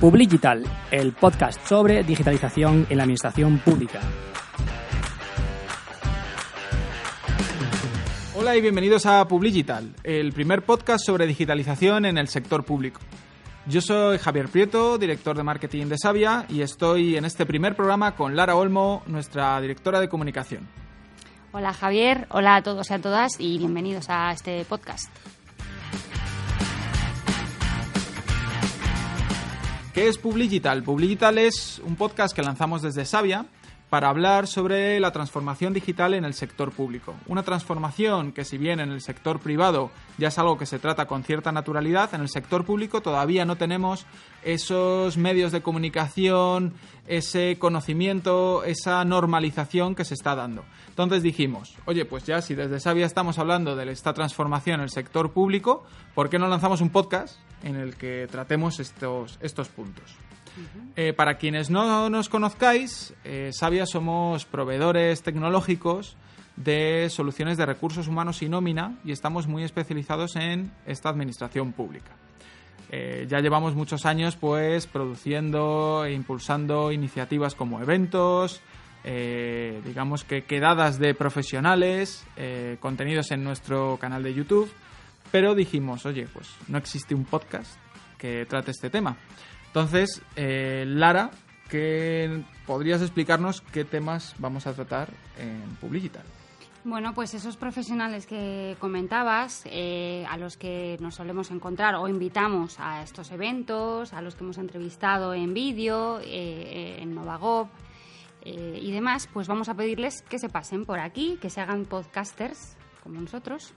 Publigital, el podcast sobre digitalización en la administración pública. Hola y bienvenidos a Publigital, el primer podcast sobre digitalización en el sector público. Yo soy Javier Prieto, director de marketing de Sabia, y estoy en este primer programa con Lara Olmo, nuestra directora de comunicación. Hola Javier, hola a todos y a todas y bienvenidos a este podcast. ¿Qué es Publigital? Publigital es un podcast que lanzamos desde Sabia para hablar sobre la transformación digital en el sector público. Una transformación que si bien en el sector privado ya es algo que se trata con cierta naturalidad, en el sector público todavía no tenemos esos medios de comunicación, ese conocimiento, esa normalización que se está dando. Entonces dijimos, oye, pues ya si desde Sabia estamos hablando de esta transformación en el sector público, ¿por qué no lanzamos un podcast en el que tratemos estos, estos puntos? Eh, para quienes no nos conozcáis, eh, Sabia somos proveedores tecnológicos de soluciones de recursos humanos y nómina y estamos muy especializados en esta administración pública. Eh, ya llevamos muchos años pues produciendo e impulsando iniciativas como eventos, digamos que quedadas de profesionales, contenidos en nuestro canal de YouTube, pero dijimos, oye, pues no existe un podcast que trate este tema. Entonces, eh, Lara, ¿qué podrías explicarnos qué temas vamos a tratar en Publicital? Bueno, pues esos profesionales que comentabas, eh, a los que nos solemos encontrar o invitamos a estos eventos, a los que hemos entrevistado en vídeo, eh, en Novagov y demás, pues vamos a pedirles que se pasen por aquí, que se hagan podcasters como nosotros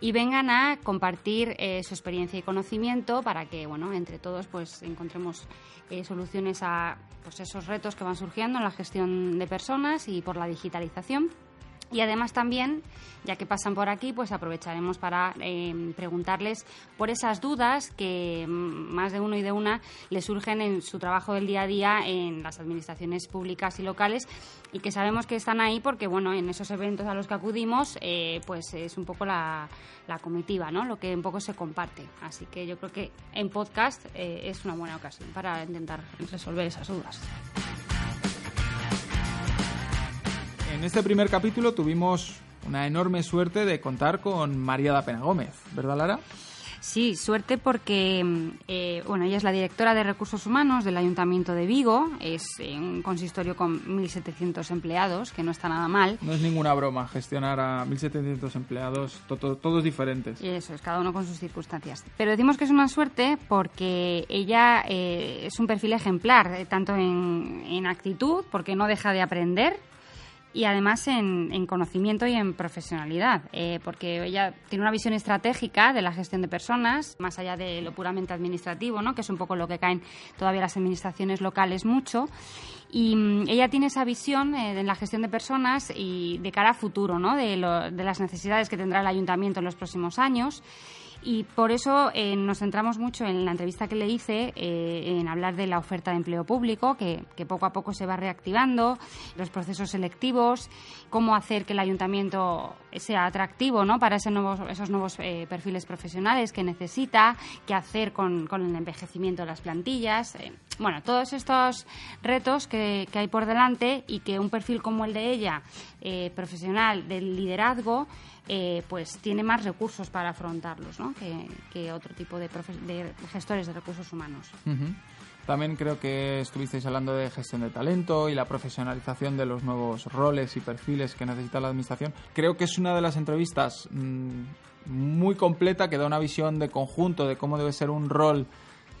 y vengan a compartir eh, su experiencia y conocimiento para que, bueno, entre todos pues encontremos eh, soluciones a pues, esos retos que van surgiendo en la gestión de personas y por la digitalización. Y además también, ya que pasan por aquí, pues aprovecharemos para eh, preguntarles por esas dudas que mm, más de uno y de una le surgen en su trabajo del día a día en las administraciones públicas y locales y que sabemos que están ahí porque, bueno, en esos eventos a los que acudimos, eh, pues es un poco la, comitiva, ¿no? Lo que un poco se comparte. Así que yo creo que en podcast eh, es una buena ocasión para intentar resolver esas dudas. En este primer capítulo tuvimos una enorme suerte de contar con María da Pena Gómez, ¿verdad, Lara? Sí, suerte porque mm, eh, bueno, ella es la directora de Recursos Humanos del Ayuntamiento de Vigo, es un consistorio con 1.700 empleados, que no está nada mal. No es ninguna broma gestionar a 1.700 empleados, todos diferentes. Eso es, cada uno con sus circunstancias. Pero decimos que es una suerte porque ella eh, es un perfil ejemplar, eh, tanto en, en actitud, porque no deja de aprender, y además en, conocimiento y en profesionalidad, eh, porque ella tiene una visión estratégica de la gestión de personas, más allá de lo puramente administrativo, ¿no? que es un poco lo que caen todavía las administraciones locales mucho. Y mm, ella tiene esa visión eh, en la gestión de personas y de cara a futuro, ¿no? de, de las necesidades que tendrá el ayuntamiento en los próximos años. Y por eso eh, nos centramos mucho en la entrevista que le hice eh, en hablar de la oferta de empleo público, que, poco a poco se va reactivando, los procesos selectivos, cómo hacer que el ayuntamiento sea atractivo ¿no? para ese nuevos, esos nuevos eh, perfiles profesionales que necesita, qué hacer con, con el envejecimiento de las plantillas. bueno, todos estos retos que, que, hay por delante y que un perfil como el de ella, profesional del liderazgo, eh, pues tiene más recursos para afrontarlos ¿no? que, otro tipo de, gestores de recursos humanos. También creo que estuvisteis hablando de gestión de talento y la profesionalización de los nuevos roles y perfiles que necesita la Administración. Creo que es una de las entrevistas mm, muy completa que da una visión de conjunto de cómo debe ser un rol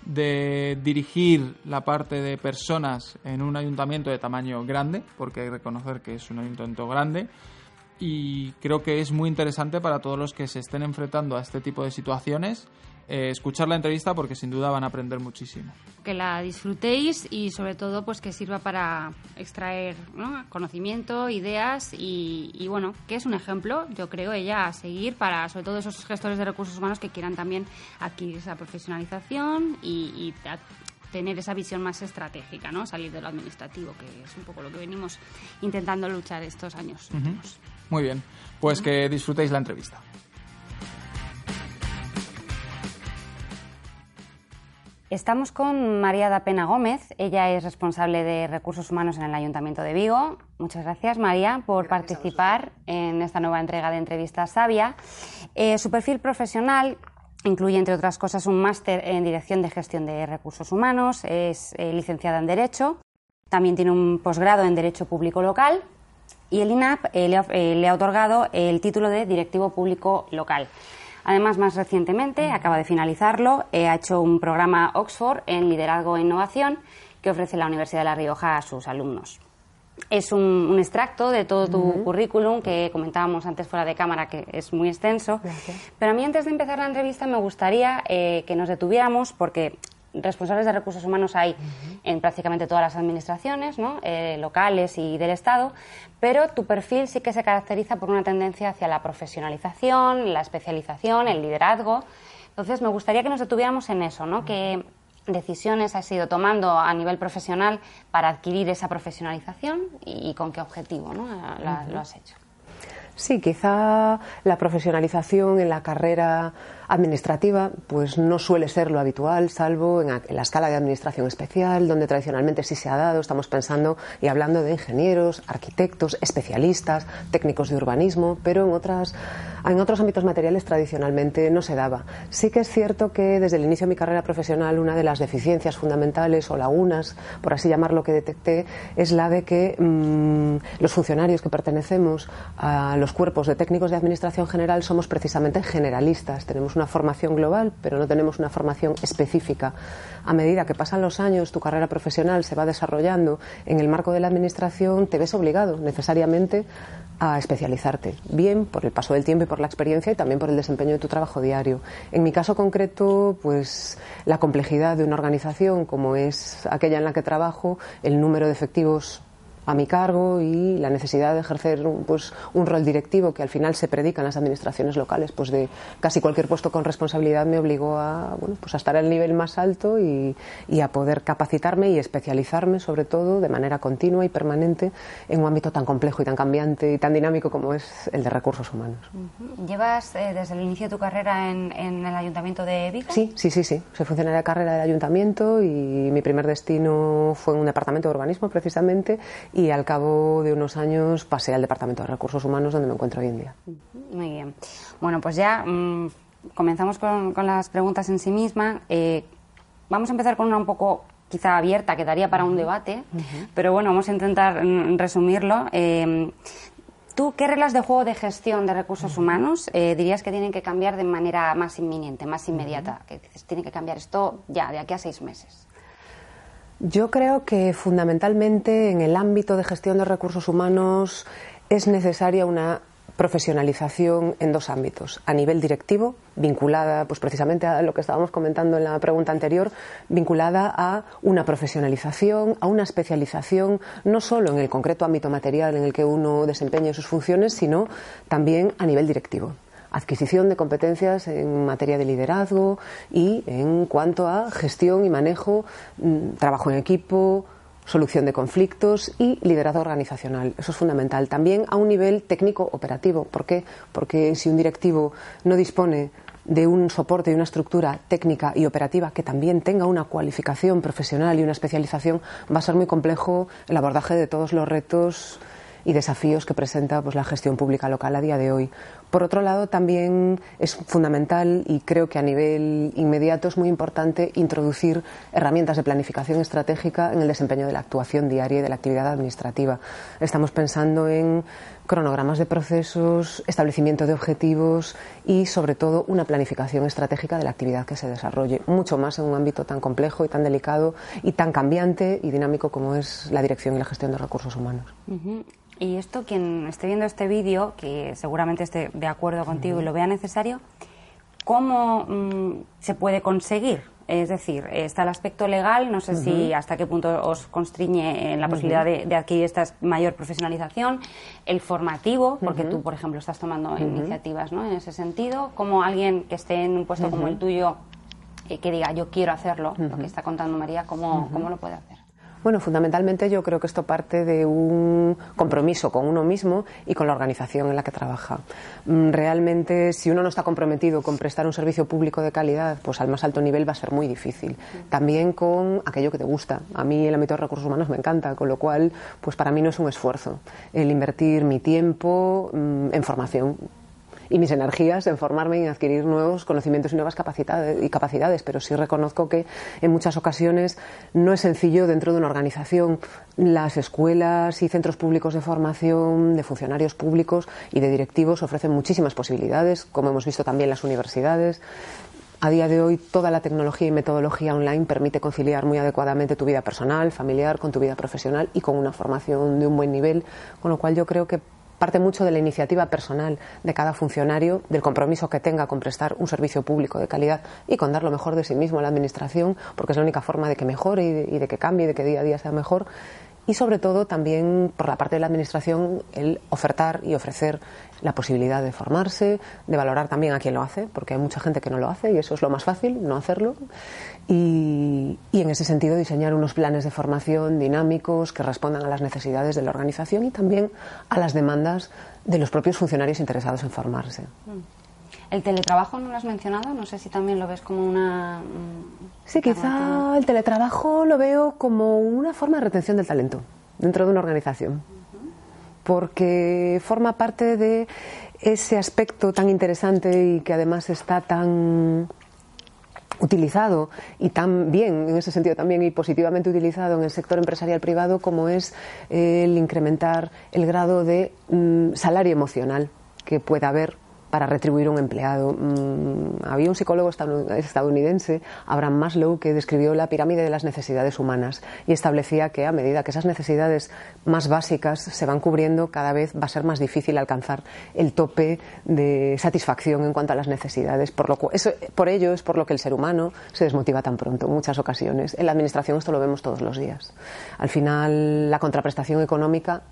de dirigir la parte de personas en un ayuntamiento de tamaño grande, porque hay que reconocer que es un ayuntamiento grande y creo que es muy interesante para todos los que se estén enfrentando a este tipo de situaciones eh, escuchar la entrevista porque sin duda van a aprender muchísimo. Que la disfrutéis y sobre todo pues que sirva para extraer conocimiento, ideas y, bueno, que es un ejemplo, yo creo, ella a seguir para sobre todo esos gestores de recursos humanos que quieran también adquirir esa profesionalización y, tener esa visión más estratégica, ¿no? Salir de lo administrativo, que es un poco lo que venimos intentando luchar estos años muy bien, pues que disfrutéis la entrevista. Estamos con María da Pena Gómez. Ella es responsable de recursos humanos en el Ayuntamiento de Vigo. Muchas gracias, María, por participar en esta nueva entrega de entrevistas Sabia. Eh, su perfil profesional incluye, entre otras cosas, un máster en Dirección de Gestión de Recursos Humanos. Es eh, licenciada en Derecho. También tiene un posgrado en Derecho Público Local. Y el INAP eh, le ha otorgado el título de Directivo Público Local. Además, más recientemente, acaba de finalizarlo, eh, ha hecho un programa Oxford en liderazgo e innovación que ofrece la Universidad de La Rioja a sus alumnos. Es un, extracto de todo tu currículum que comentábamos antes fuera de cámara, que es muy extenso. Pero a mí, antes de empezar la entrevista, me gustaría eh, que nos detuviéramos, porque responsables de recursos humanos hay en prácticamente todas las administraciones, ¿no? Eh, locales y del Estado, pero tu perfil sí que se caracteriza por una tendencia hacia la profesionalización, la especialización, el liderazgo. Entonces, me gustaría que nos detuviéramos en eso, ¿no? ¿Qué decisiones has ido tomando a nivel profesional para adquirir esa profesionalización y, con qué objetivo ¿no? lo has hecho? Sí, quizá la profesionalización en la carrera administrativa pues no suele ser lo habitual, salvo en, la escala de administración especial, donde tradicionalmente sí se ha dado. Estamos pensando y hablando de ingenieros, arquitectos, especialistas, técnicos de urbanismo, pero en, otras, en otros ámbitos materiales tradicionalmente no se daba. Sí que es cierto que desde el inicio de mi carrera profesional una de las deficiencias fundamentales o lagunas, por así llamarlo, que detecté es la de que mm, los funcionarios que pertenecemos a los cuerpos de técnicos de administración general somos precisamente generalistas. Tenemos una formación global, pero no tenemos una formación específica. A medida que pasan los años, tu carrera profesional se va desarrollando en el marco de la Administración, te ves obligado necesariamente a especializarte, bien por el paso del tiempo y por la experiencia y también por el desempeño de tu trabajo diario. En mi caso concreto, pues la complejidad de una organización como es aquella en la que trabajo, el número de efectivos a mi cargo y la necesidad de ejercer un, pues, un rol directivo que al final se predica en las administraciones locales, pues de casi cualquier puesto con responsabilidad me obligó a, bueno, pues a estar al nivel más alto y, y, a poder capacitarme y especializarme sobre todo de manera continua y permanente en un ámbito tan complejo y tan cambiante y tan dinámico como es el de recursos humanos. ¿Llevas eh, desde el inicio de tu carrera en, en, el Ayuntamiento de Vigo? Sí, sí, sí, sí. Soy funcionaria de carrera del Ayuntamiento y mi primer destino fue en un departamento de urbanismo precisamente y al cabo de unos años pasé al Departamento de Recursos Humanos donde me encuentro hoy en día. Muy bien. Bueno, pues ya mm, comenzamos con, las preguntas en sí misma. Eh, vamos a empezar con una un poco quizá abierta, que daría para un debate, pero bueno, vamos a intentar mm, resumirlo. Eh, ¿Tú qué reglas de juego de gestión de recursos humanos eh, dirías que tienen que cambiar de manera más inminente, más inmediata? Que tiene que cambiar esto ya, de aquí a seis meses. Yo creo que fundamentalmente en el ámbito de gestión de recursos humanos es necesaria una profesionalización en dos ámbitos. A nivel directivo, vinculada pues precisamente a lo que estábamos comentando en la pregunta anterior, vinculada a una profesionalización, a una especialización, no solo en el concreto ámbito material en el que uno desempeña sus funciones, sino también a nivel directivo adquisición de competencias en materia de liderazgo y en cuanto a gestión y manejo, mm, trabajo en equipo, solución de conflictos y liderazgo organizacional. Eso es fundamental. También a un nivel técnico operativo. ¿Por qué? Porque si un directivo no dispone de un soporte y una estructura técnica y operativa que también tenga una cualificación profesional y una especialización, va a ser muy complejo el abordaje de todos los retos y desafíos que presenta pues, la gestión pública local a día de hoy. Por otro lado, también es fundamental y creo que a nivel inmediato es muy importante introducir herramientas de planificación estratégica en el desempeño de la actuación diaria y de la actividad administrativa. Estamos pensando en cronogramas de procesos, establecimiento de objetivos y, sobre todo, una planificación estratégica de la actividad que se desarrolle, mucho más en un ámbito tan complejo y tan delicado y tan cambiante y dinámico como es la dirección y la gestión de recursos humanos. Y esto, quien esté viendo este vídeo, que seguramente esté de acuerdo contigo y lo vea necesario, ¿cómo mm, se puede conseguir? Es decir, está el aspecto legal, no sé si hasta qué punto os constriñe la posibilidad de, adquirir esta mayor profesionalización, el formativo, porque tú, por ejemplo, estás tomando iniciativas ¿no? en ese sentido, como alguien que esté en un puesto como el tuyo, eh, que diga yo quiero hacerlo, lo que está contando María, ¿cómo, ¿cómo lo puede hacer? Bueno, fundamentalmente yo creo que esto parte de un compromiso con uno mismo y con la organización en la que trabaja. Mm, realmente, si uno no está comprometido con prestar un servicio público de calidad, pues al más alto nivel va a ser muy difícil. También con aquello que te gusta. A mí el ámbito de recursos humanos me encanta, con lo cual, pues para mí no es un esfuerzo el invertir mi tiempo mm, en formación y mis energías en formarme y adquirir nuevos conocimientos y nuevas capacidades, y capacidades, pero sí reconozco que en muchas ocasiones no es sencillo dentro de una organización. Las escuelas y centros públicos de formación de funcionarios públicos y de directivos ofrecen muchísimas posibilidades, como hemos visto también las universidades. A día de hoy, toda la tecnología y metodología online permite conciliar muy adecuadamente tu vida personal, familiar, con tu vida profesional y con una formación de un buen nivel, con lo cual yo creo que parte mucho de la iniciativa personal de cada funcionario, del compromiso que tenga con prestar un servicio público de calidad y con dar lo mejor de sí mismo a la Administración, porque es la única forma de que mejore y de, que cambie, de que día a día sea mejor y sobre todo también por la parte de la Administración el ofertar y ofrecer la posibilidad de formarse, de valorar también a quien lo hace, porque hay mucha gente que no lo hace y eso es lo más fácil, no hacerlo. Y, y, en ese sentido diseñar unos planes de formación dinámicos que respondan a las necesidades de la organización y también a las demandas de los propios funcionarios interesados en formarse. El teletrabajo no lo has mencionado, no sé si también lo ves como una... Sí, quizá el teletrabajo lo veo como una forma de retención del talento dentro de una organización, porque forma parte de ese aspecto tan interesante y que además está tan utilizado y tan bien, en ese sentido también y positivamente utilizado en el sector empresarial privado como es el incrementar el grado de mm, salario emocional que pueda haber para retribuir un empleado. Mm, había un psicólogo estadounidense, Abraham Maslow, que describió la pirámide de las necesidades humanas y establecía que a medida que esas necesidades más básicas se van cubriendo, cada vez va a ser más difícil alcanzar el tope de satisfacción en cuanto a las necesidades. Por, lo por ello es por lo que el ser humano se desmotiva tan pronto en muchas ocasiones. En la administración esto lo vemos todos los días. Al final, la contraprestación económica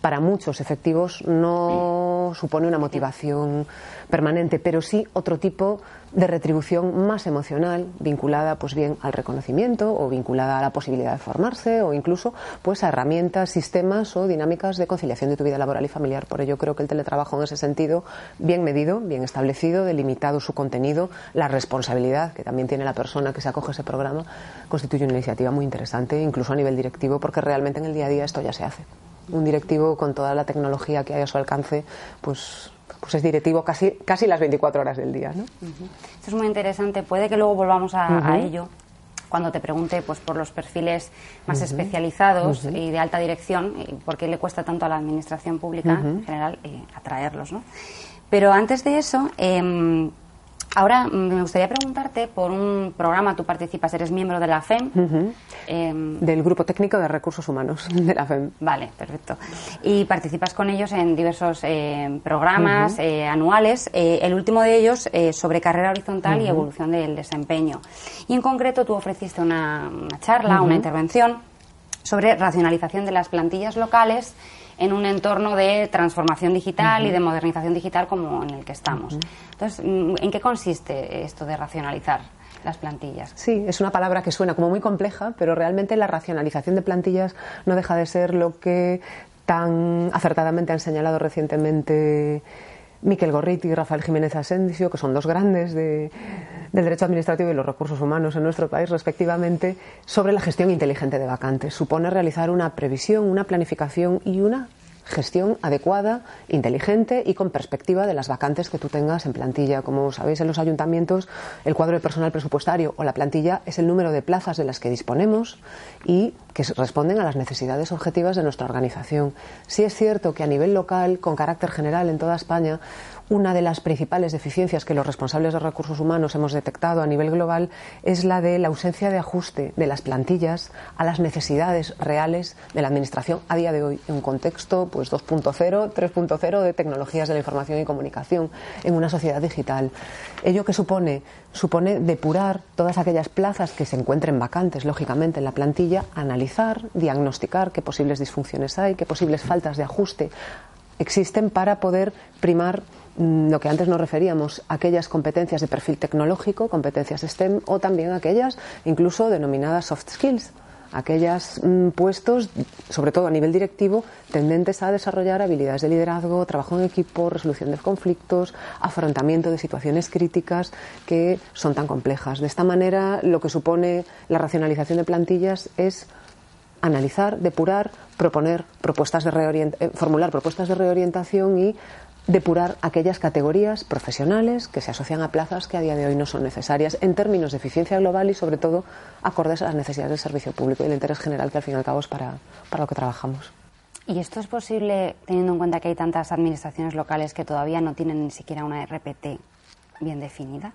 para muchos efectivos no supone una motivación permanente, pero sí otro tipo de retribución más emocional, vinculada pues bien al reconocimiento o vinculada a la posibilidad de formarse o incluso pues a herramientas, sistemas o dinámicas de conciliación de tu vida laboral y familiar. Por ello creo que el teletrabajo en ese sentido, bien medido, bien establecido, delimitado su contenido, la responsabilidad que también tiene la persona que se acoge a ese programa, constituye una iniciativa muy interesante, incluso a nivel directivo, porque realmente en el día a día esto ya se hace un directivo con toda la tecnología que hay a su alcance, pues pues es directivo casi, casi las 24 horas del día. ¿no? Esto es muy interesante. Puede que luego volvamos a, ello cuando te pregunte pues, por los perfiles más especializados y de alta dirección, y por qué le cuesta tanto a la administración pública en general eh, atraerlos. ¿no? Pero antes de eso, eh, Ahora mm, me gustaría preguntarte por un programa, tú participas, eres miembro de la FEM. Em, Del Grupo Técnico de Recursos Humanos de la FEM. Vale, perfecto. Y participas con ellos en diversos eh, programas eh, anuales, eh, el último de ellos sobre carrera horizontal y evolución del desempeño. Y en concreto tú ofreciste una charla, una intervención sobre racionalización de las plantillas locales en un entorno de transformación digital y de modernización digital como en el que estamos. Entonces, mm, ¿en qué consiste esto de racionalizar? las plantillas. Sí, es una palabra que suena como muy compleja, pero realmente la racionalización de plantillas no deja de ser lo que tan acertadamente han señalado recientemente Miquel Gorriti y Rafael Jiménez Asensio, que son dos grandes de, del derecho administrativo y los recursos humanos en nuestro país, respectivamente, sobre la gestión inteligente de vacantes. Supone realizar una previsión, una planificación y una gestión adecuada, inteligente y con perspectiva de las vacantes que tú tengas en plantilla. Como sabéis, en los ayuntamientos el cuadro de personal presupuestario o la plantilla es el número de plazas de las que disponemos y que responden a las necesidades objetivas de nuestra organización. Sí es cierto que a nivel local, con carácter general en toda España, una de las principales deficiencias que los responsables de recursos humanos hemos detectado a nivel global es la de la ausencia de ajuste de las plantillas a las necesidades reales de la Administración a día de hoy, en un contexto pues 2.0, 3.0 de tecnologías de la información y comunicación en una sociedad digital. ¿Ello que supone? Supone depurar todas aquellas plazas que se encuentren vacantes, lógicamente, en la plantilla, analizar, diagnosticar qué posibles disfunciones hay, qué posibles faltas de ajuste existen para poder primar lo que antes nos referíamos, aquellas competencias de perfil tecnológico, competencias STEM o también aquellas incluso denominadas soft skills, aquellos mm, puestos, sobre todo a nivel directivo, tendentes a desarrollar habilidades de liderazgo, trabajo en equipo, resolución de conflictos, afrontamiento de situaciones críticas que son tan complejas. De esta manera, lo que supone la racionalización de plantillas es analizar, depurar, proponer propuestas de eh, formular propuestas de reorientación y depurar aquellas categorías profesionales que se asocian a plazas que a día de hoy no son necesarias en términos de eficiencia global y sobre todo acordes a las necesidades del servicio público y el interés general que al fin y al cabo es para, para lo que trabajamos. ¿Y esto es posible teniendo en cuenta que hay tantas administraciones locales que todavía no tienen ni siquiera una RPT bien definida?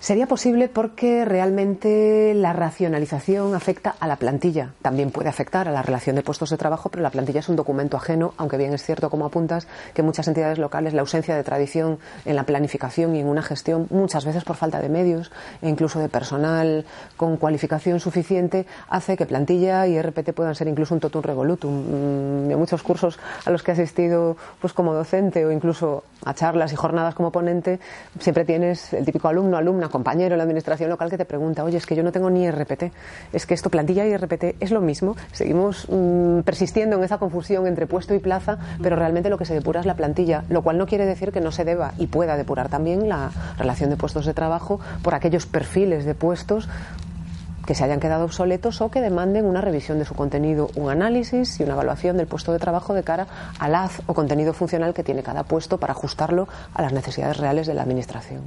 Sería posible porque realmente la racionalización afecta a la plantilla. También puede afectar a la relación de puestos de trabajo, pero la plantilla es un documento ajeno, aunque bien es cierto, como apuntas, que muchas entidades locales la ausencia de tradición en la planificación y en una gestión, muchas veces por falta de medios e incluso de personal con cualificación suficiente, hace que plantilla y RPT puedan ser incluso un totum revolutum. Mm, en muchos cursos a los que he asistido pues como docente o incluso a charlas y jornadas como ponente, siempre tienes el típico alumno, alumna compañero en la administración local que te pregunta, oye, es que yo no tengo ni RPT, es que esto plantilla y RPT es lo mismo, seguimos mm, persistiendo en esa confusión entre puesto y plaza, pero realmente lo que se depura es la plantilla, lo cual no quiere decir que no se deba y pueda depurar también la relación de puestos de trabajo por aquellos perfiles de puestos que se hayan quedado obsoletos o que demanden una revisión de su contenido, un análisis y una evaluación del puesto de trabajo de cara al haz o contenido funcional que tiene cada puesto para ajustarlo a las necesidades reales de la Administración.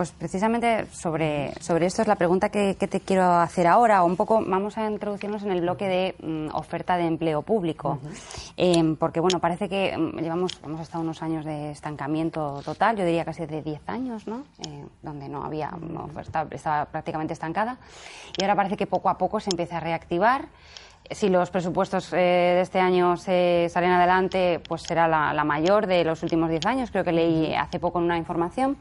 Pues precisamente sobre, sobre esto es la pregunta que, te quiero hacer ahora. Un poco vamos a introducirnos en el bloque de mm, oferta de empleo público. Em, porque, bueno, parece que mm, llevamos, hemos estado unos años de estancamiento total, yo diría casi de 10 años, ¿no? Eh, donde no había oferta, estaba prácticamente estancada. Y ahora parece que poco a poco se empieza a reactivar si los presupuestos eh, de este año se salen adelante, pues será la, la, mayor de los últimos 10 años. Creo que leí hace poco en una información.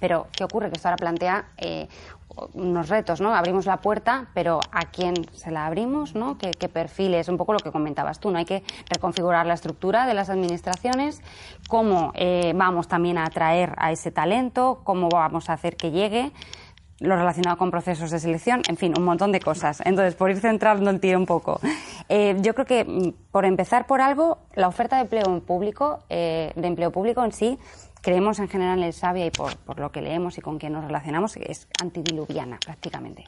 Pero, ¿qué ocurre? Que esto ahora plantea eh, unos retos, ¿no? Abrimos la puerta, pero ¿a quién se la abrimos, ¿no? ¿Qué, ¿Qué, perfiles? Un poco lo que comentabas tú, ¿no? Hay que reconfigurar la estructura de las administraciones, cómo eh, vamos también a atraer a ese talento, cómo vamos a hacer que llegue lo relacionado con procesos de selección, en fin, un montón de cosas. Entonces, por ir centrando en ti un poco, eh, yo creo que mm, por empezar por algo, la oferta de empleo público, de empleo público en sí, creemos en general en el Sabia y por, lo que leemos y con quien nos relacionamos, es antidiluviana prácticamente.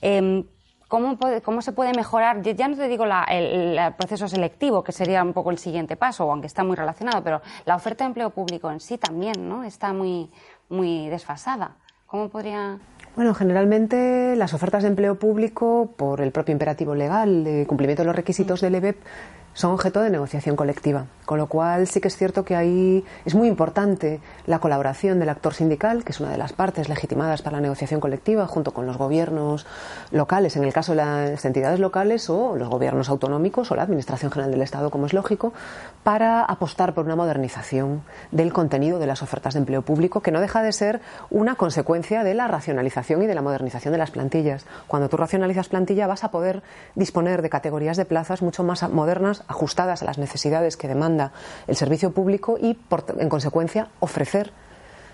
Em, ¿Cómo, ¿Cómo, se puede mejorar? Ya no te digo el, proceso selectivo, que sería un poco el siguiente paso, aunque está muy relacionado, pero la oferta de empleo público en sí también ¿no? está muy, muy desfasada. ¿Cómo podría...? Bueno, generalmente las ofertas de empleo público, por el propio imperativo legal de cumplimiento de los requisitos del EBEP, son objeto de negociación colectiva. Con lo cual sí que es cierto que ahí es muy importante la colaboración del actor sindical, que es una de las partes legitimadas para la negociación colectiva, junto con los gobiernos locales, en el caso de las entidades locales, o los gobiernos autonómicos o la Administración General del Estado, como es lógico, para apostar por una modernización del contenido de las ofertas de empleo público, que no deja de ser una consecuencia de la racionalización y de la modernización de las plantillas. Cuando tú racionalizas plantilla vas a poder disponer de categorías de plazas mucho más modernas, ajustadas a las necesidades que demanda el servicio público y, en consecuencia, ofrecer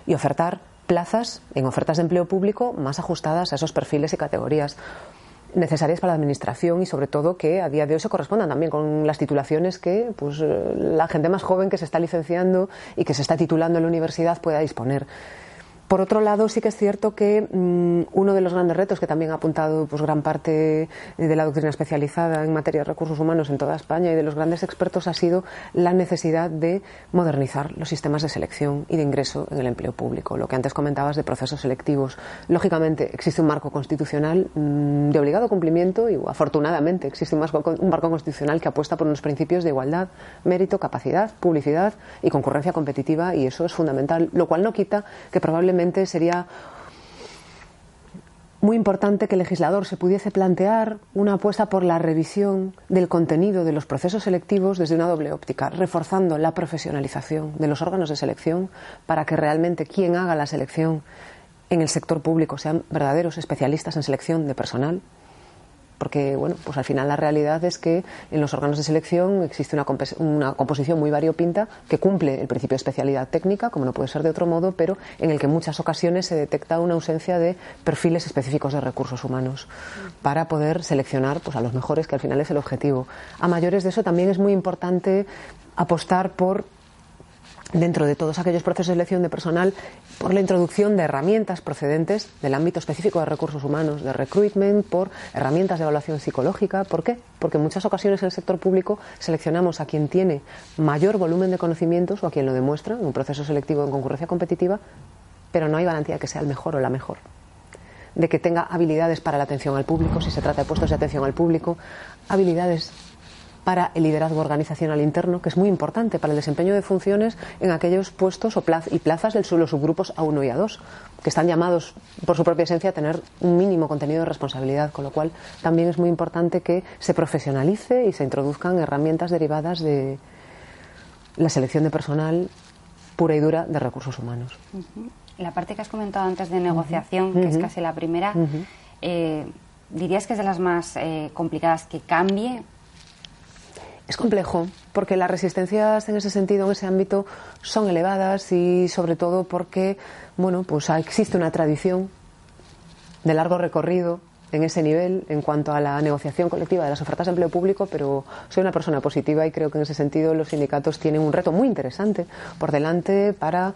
y ofertar plazas en ofertas de empleo público más ajustadas a esos perfiles y categorías necesarias para la administración y sobre todo que a día de hoy se correspondan también con las titulaciones que pues la gente más joven que se está licenciando y que se está titulando en la universidad pueda disponer. Por otro lado, sí que es cierto que mm, uno de los grandes retos que también ha apuntado pues, gran parte de la doctrina especializada en materia de recursos humanos en toda España y de los grandes expertos ha sido la necesidad de modernizar los sistemas de selección y de ingreso en el empleo público. Lo que antes comentabas de procesos selectivos. Lógicamente, existe un marco constitucional mm, de obligado cumplimiento y, afortunadamente, existe un marco, un marco constitucional que apuesta por unos principios de igualdad, mérito, capacidad, publicidad y concurrencia competitiva y eso es fundamental, lo cual no quita que probablemente sería muy importante que el legislador se pudiese plantear una apuesta por la revisión del contenido de los procesos selectivos desde una doble óptica, reforzando la profesionalización de los órganos de selección para que realmente quien haga la selección en el sector público sean verdaderos especialistas en selección de personal porque bueno, pues al final la realidad es que en los órganos de selección existe una, composición muy variopinta que cumple el principio de especialidad técnica, como no puede ser de otro modo, pero en el que en muchas ocasiones se detecta una ausencia de perfiles específicos de recursos humanos para poder seleccionar pues, a los mejores, que al final es el objetivo. A mayores de eso también es muy importante apostar por dentro de todos aquellos procesos de selección de personal por la introducción de herramientas procedentes del ámbito específico de recursos humanos, de recruitment, por herramientas de evaluación psicológica. ¿Por qué? Porque en muchas ocasiones en el sector público seleccionamos a quien tiene mayor volumen de conocimientos o a quien lo demuestra en un proceso selectivo en concurrencia competitiva, pero no hay garantía de que sea el mejor o la mejor de que tenga habilidades para la atención al público, si se trata de puestos de atención al público, habilidades para el liderazgo organizacional interno, que es muy importante para el desempeño de funciones en aquellos puestos o y plazas del los subgrupos A1 y A2, que están llamados por su propia esencia a tener un mínimo contenido de responsabilidad, con lo cual también es muy importante que se profesionalice y se introduzcan herramientas derivadas de la selección de personal pura y dura de recursos humanos. La parte que has comentado antes de negociación, que es casi la primera, eh, ¿dirías que es de las más eh, complicadas que cambie es complejo porque las resistencias en ese sentido, en ese ámbito, son elevadas y sobre todo porque, bueno, pues existe una tradición de largo recorrido en ese nivel en cuanto a la negociación colectiva de las ofertas de empleo público, pero soy una persona positiva y creo que en ese sentido los sindicatos tienen un reto muy interesante por delante para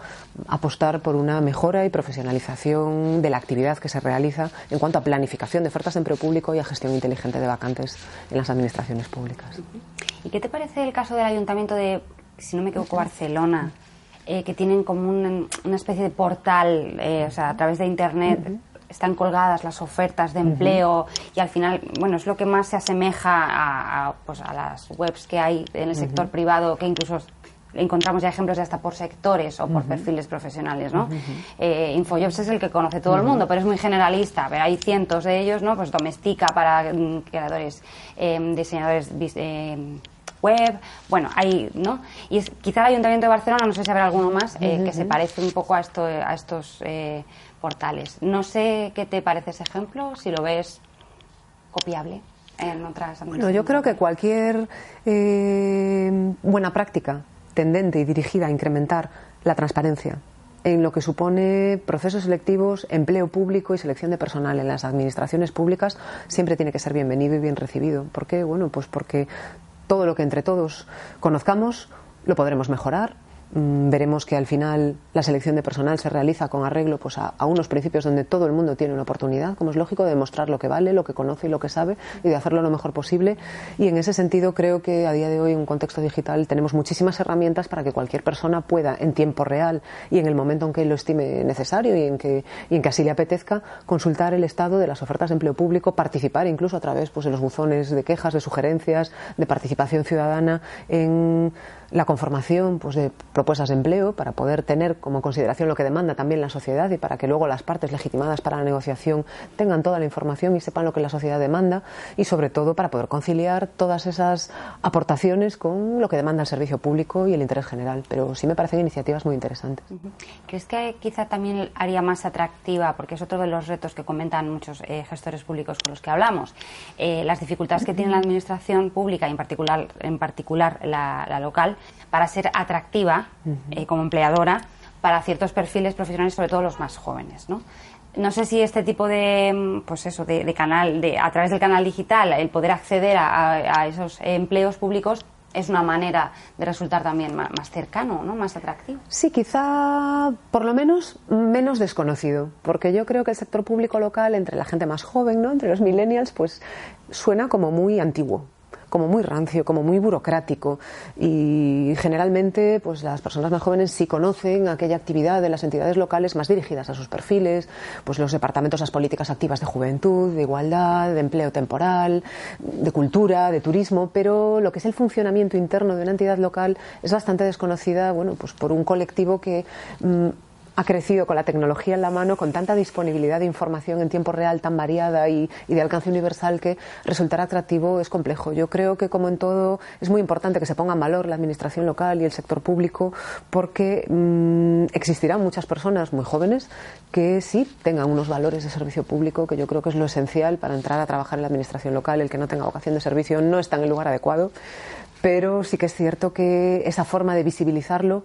apostar por una mejora y profesionalización de la actividad que se realiza en cuanto a planificación de ofertas de empleo público y a gestión inteligente de vacantes en las administraciones públicas. ¿Y qué te parece el caso del ayuntamiento de, si no me equivoco, Barcelona? Eh, que tienen como una especie de portal, eh, o sea, a través de Internet, están colgadas las ofertas de empleo y al final, bueno, es lo que más se asemeja a, pues, a las webs que hay en el sector privado, que incluso encontramos ya ejemplos de hasta por sectores o por perfiles profesionales, ¿no? Eh, Infojobs es el que conoce todo el mundo, pero es muy generalista. Pero hay cientos de ellos, ¿no? Pues domestica para mm, creadores, em, diseñadores em, web, bueno, hay, ¿no? Y es, quizá el Ayuntamiento de Barcelona, no sé si habrá alguno más, eh, que se parece un poco a, esto, a estos eh, No sé qué te parece ese ejemplo, si lo ves copiable en otras Bueno, yo creo que cualquier eh, buena práctica tendente y dirigida a incrementar la transparencia en lo que supone procesos selectivos, empleo público y selección de personal en las administraciones públicas siempre tiene que ser bienvenido y bien recibido. ¿Por qué? Bueno, pues porque todo lo que entre todos conozcamos lo podremos mejorar, veremos que al final la selección de personal se realiza con arreglo pues, a, unos principios donde todo el mundo tiene una oportunidad, como es lógico, de demostrar lo que vale, lo que conoce y lo que sabe y de hacerlo lo mejor posible. Y en ese sentido creo que a día de hoy en un contexto digital tenemos muchísimas herramientas para que cualquier persona pueda en tiempo real y en el momento en que lo estime necesario y en que, y en que así le apetezca consultar el estado de las ofertas de empleo público, participar incluso a través pues, de los buzones de quejas, de sugerencias, de participación ciudadana en la conformación pues, de propuestas de empleo para poder tener como consideración lo que demanda también la sociedad y para que luego las partes legitimadas para la negociación tengan toda la información y sepan lo que la sociedad demanda y sobre todo para poder conciliar todas esas aportaciones con lo que demanda el servicio público y el interés general. Pero sí me parecen iniciativas muy interesantes. ¿Crees que quizá también haría más atractiva, porque es otro de los retos que comentan muchos eh, gestores públicos con los que hablamos, eh, las dificultades que tiene la administración pública y en particular, en particular la local para ser atractiva eh, como empleadora para ciertos perfiles profesionales, sobre todo los más jóvenes, ¿no? No sé si este tipo de, mm, pues eso, de, canal, de, a través del canal digital, el poder acceder a, esos empleos públicos es una manera de resultar también más, cercano, ¿no? más atractivo. Sí, quizá por lo menos menos desconocido, porque yo creo que el sector público local, entre la gente más joven, ¿no? entre los millennials, pues suena como muy antiguo como muy rancio, como muy burocrático. Y generalmente pues las personas más jóvenes sí conocen aquella actividad de las entidades locales más dirigidas a sus perfiles, pues los departamentos, las políticas activas de juventud, de igualdad, de empleo temporal, de cultura, de turismo, pero lo que es el funcionamiento interno de una entidad local es bastante desconocida, bueno, pues por un colectivo que mm, ha crecido con la tecnología en la mano, con tanta disponibilidad de información en tiempo real tan variada y, de alcance universal que resultar atractivo es complejo. Yo creo que, como en todo, es muy importante que se ponga en valor la administración local y el sector público porque mm, existirán muchas personas muy jóvenes que sí tengan unos valores de servicio público, que yo creo que es lo esencial para entrar a trabajar en la administración local. El que no tenga vocación de servicio no está en el lugar adecuado, pero sí que es cierto que esa forma de visibilizarlo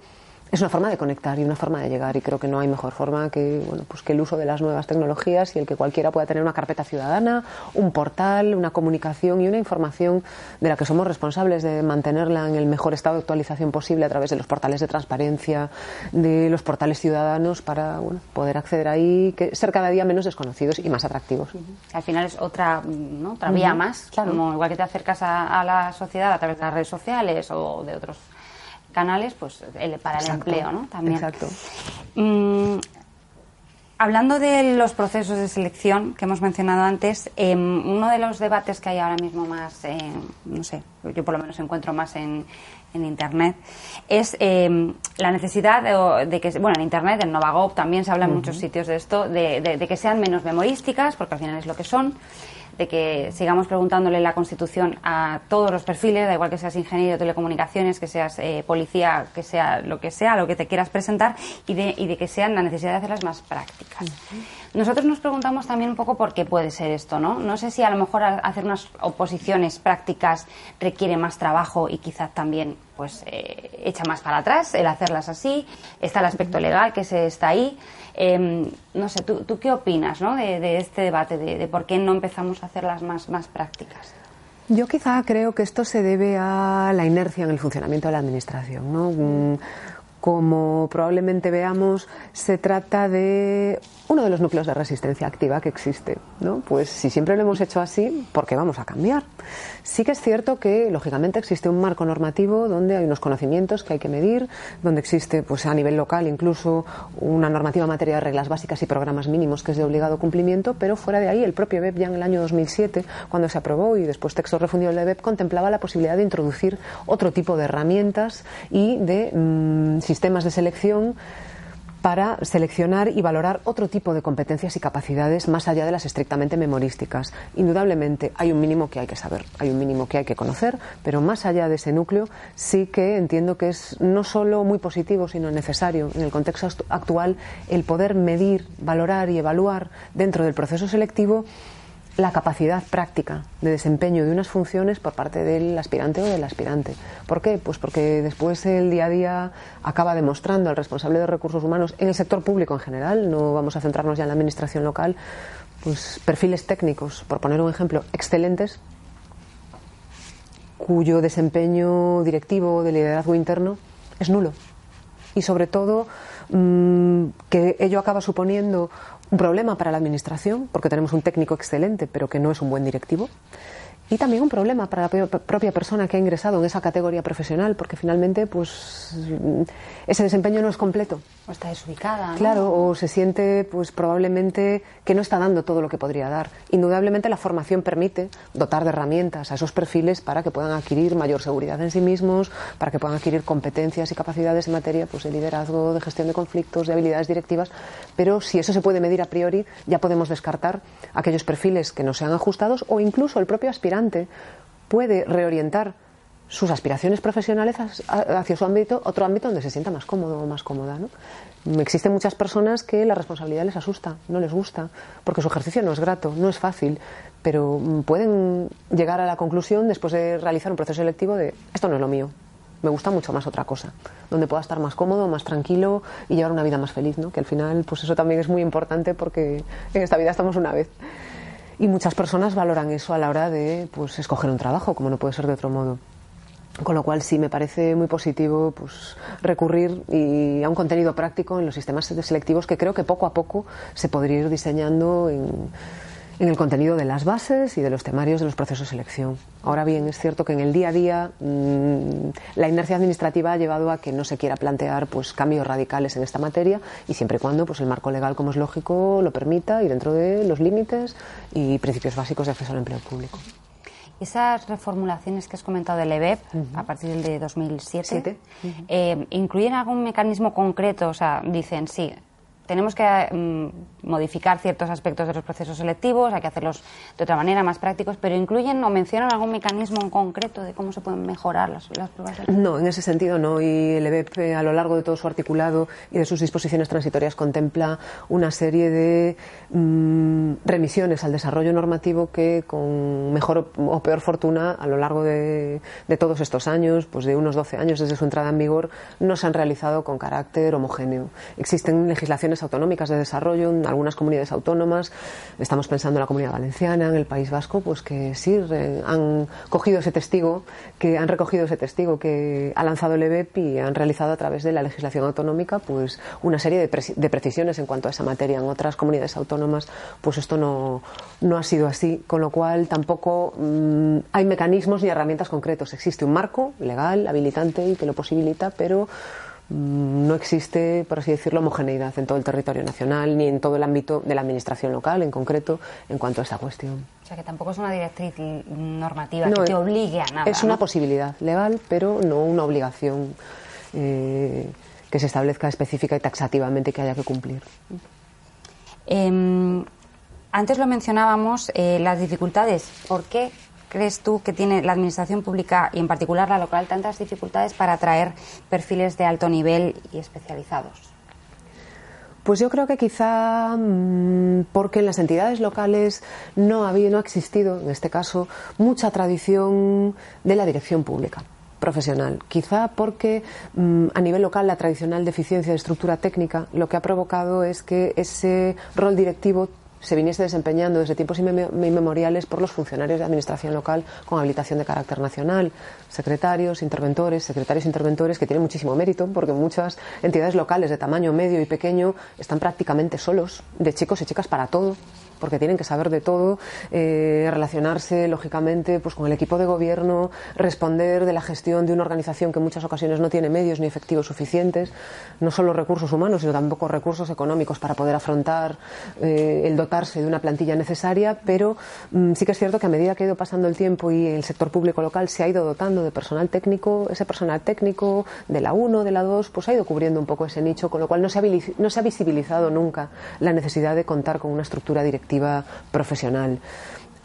es una forma de conectar y una forma de llegar y creo que no hay mejor forma que bueno pues que el uso de las nuevas tecnologías y el que cualquiera pueda tener una carpeta ciudadana un portal una comunicación y una información de la que somos responsables de mantenerla en el mejor estado de actualización posible a través de los portales de transparencia de los portales ciudadanos para bueno, poder acceder ahí que ser cada día menos desconocidos y más atractivos al final es otra ¿no? otra vía más como igual que te acercas a la sociedad a través de las redes sociales o de otros canales pues el, para el empleo, ¿no? También. Exacto. Mm, hablando de los procesos de selección que hemos mencionado antes, em, uno de los debates que hay ahora mismo más, eh, no sé, yo por lo menos encuentro más en, en Internet, es em, la necesidad de, que, bueno, en Internet, en Novagop también se habla en muchos sitios de esto, de, de, que sean menos memorísticas, porque al final es lo que son, de que sigamos preguntándole la Constitución a todos los perfiles, da igual que seas ingeniero de telecomunicaciones, que seas eh, policía, que sea lo que sea, lo que te quieras presentar, y de, y de que sean la necesidad de hacerlas más prácticas. Nosotros nos preguntamos también un poco por qué puede ser esto, ¿no? No sé si a lo mejor hacer unas oposiciones prácticas requiere más trabajo y quizás también pues eh, echa más para atrás el hacerlas así. Está el aspecto legal que se está ahí. Em, no sé, ¿tú, ¿tú, qué opinas ¿no? de, este debate, de, por qué no empezamos a hacerlas más, más prácticas? Yo quizá creo que esto se debe a la inercia en el funcionamiento de la Administración. ¿no? Como probablemente veamos, se trata de uno de los núcleos de resistencia activa que existe. ¿no? Pues si siempre lo hemos hecho así, ¿por qué vamos a cambiar? Sí que es cierto que, lógicamente, existe un marco normativo donde hay unos conocimientos que hay que medir, donde existe, pues a nivel local, incluso una normativa en materia de reglas básicas y programas mínimos que es de obligado cumplimiento, pero fuera de ahí, el propio BEP ya en el año 2007, cuando se aprobó y después texto refundido del BEP, contemplaba la posibilidad de introducir otro tipo de herramientas y de mm, sistemas de selección para seleccionar y valorar otro tipo de competencias y capacidades más allá de las estrictamente memorísticas. Indudablemente hay un mínimo que hay que saber, hay un mínimo que hay que conocer, pero más allá de ese núcleo sí que entiendo que es no solo muy positivo, sino necesario en el contexto actual el poder medir, valorar y evaluar dentro del proceso selectivo la capacidad práctica de desempeño de unas funciones por parte del aspirante o del aspirante. ¿Por qué? Pues porque después el día a día acaba demostrando al responsable de recursos humanos en el sector público en general, no vamos a centrarnos ya en la administración local, pues perfiles técnicos, por poner un ejemplo, excelentes, cuyo desempeño directivo de liderazgo interno es nulo. Y sobre todo mm, que ello acaba suponiendo un problema para la Administración, porque tenemos un técnico excelente, pero que no es un buen directivo. Y también un problema para la propia persona que ha ingresado en esa categoría profesional, porque finalmente pues, ese desempeño no es completo. O está desubicada. Claro, o se siente pues probablemente que no está dando todo lo que podría dar. Indudablemente la formación permite dotar de herramientas a esos perfiles para que puedan adquirir mayor seguridad en sí mismos, para que puedan adquirir competencias y capacidades en materia pues, de liderazgo, de gestión de conflictos, de habilidades directivas. Pero si eso se puede medir a priori, ya podemos descartar aquellos perfiles que no sean ajustados o incluso el propio aspirante puede reorientar sus aspiraciones profesionales hacia su ámbito, otro ámbito donde se sienta más cómodo o más cómoda. ¿no? Existen muchas personas que la responsabilidad les asusta, no les gusta, porque su ejercicio no es grato, no es fácil, pero mm, pueden llegar a la conclusión después de realizar un proceso selectivo de esto no es lo mío, me gusta mucho más otra cosa, donde pueda estar más cómodo, más tranquilo y llevar una vida más feliz, ¿no? que al final pues eso también es muy importante porque en esta vida estamos una vez. Y muchas personas valoran eso a la hora de pues, escoger un trabajo, como no puede ser de otro modo. Con lo cual sí me parece muy positivo pues, recurrir y a un contenido práctico en los sistemas selectivos que creo que poco a poco se podría ir diseñando en, el contenido de las bases y de los temarios de los procesos de selección. Ahora bien, es cierto que en el día a día mm, la inercia administrativa ha llevado a que no se quiera plantear pues, cambios radicales en esta materia y siempre y cuando pues, el marco legal, como es lógico, lo permita y dentro de los límites y principios básicos de acceso al empleo público. Esas reformulaciones que has comentado del EBEP a partir del de 2007, eh, ¿incluyen algún mecanismo concreto? O sea, dicen, sí, tenemos que mm, modificar ciertos aspectos de los procesos selectivos, hay que hacerlos de otra manera, más prácticos, pero incluyen o mencionan algún mecanismo en concreto de cómo se pueden mejorar las, pruebas No, en ese sentido no. Y el EBEP, a lo largo de todo su articulado y de sus disposiciones transitorias, contempla una serie de mm, remisiones al desarrollo normativo que, con mejor o peor fortuna, a lo largo de, de todos estos años, pues de unos 12 años desde su entrada en vigor, no se han realizado con carácter homogéneo. Existen legislaciones autonómicas de desarrollo en algunas comunidades autónomas, estamos pensando en la comunidad valenciana, en el País Vasco, pues que sí han cogido ese testigo, que han recogido ese testigo que ha lanzado el EBEP y han realizado a través de la legislación autonómica pues una serie de, precisiones en cuanto a esa materia. En otras comunidades autónomas pues esto no, no ha sido así, con lo cual tampoco mm, hay mecanismos ni herramientas concretos. Existe un marco legal, habilitante y que lo posibilita, pero no existe, por así decirlo, homogeneidad en todo el territorio nacional ni en todo el ámbito de la administración local en concreto en cuanto a esta cuestión. O sea que tampoco es una directriz normativa que te obligue a nada. Es una posibilidad legal, pero no una obligación eh, que se establezca específica y taxativamente que haya que cumplir. Em, antes lo mencionábamos, eh, las dificultades. ¿Por qué crees tú que tiene la administración pública y en particular la local tantas dificultades para atraer perfiles de alto nivel y especializados? Pues yo creo que quizá mm, porque en las entidades locales no, había, no ha existido, en este caso, mucha tradición de la dirección pública profesional. Quizá porque mm, a nivel local la tradicional deficiencia de estructura técnica lo que ha provocado es que ese rol directivo se viniese desempeñando desde tiempos inmemoriales por los funcionarios de administración local con habilitación de carácter nacional, secretarios, interventores, secretarios interventores, que tienen muchísimo mérito, porque muchas entidades locales de tamaño medio y pequeño están prácticamente solos, de chicos y chicas para todo, porque tienen que saber de todo, eh, relacionarse lógicamente pues con el equipo de gobierno, responder de la gestión de una organización que en muchas ocasiones no tiene medios ni efectivos suficientes, no solo recursos humanos, sino tampoco recursos económicos para poder afrontar eh, el dotarse de una plantilla necesaria, pero mm, sí que es cierto que a medida que ha ido pasando el tiempo y el sector público local se ha ido dotando de personal técnico, ese personal técnico de la 1, de la 2, pues ha ido cubriendo un poco ese nicho, con lo cual no se ha, no se ha visibilizado nunca la necesidad de contar con una estructura profesional.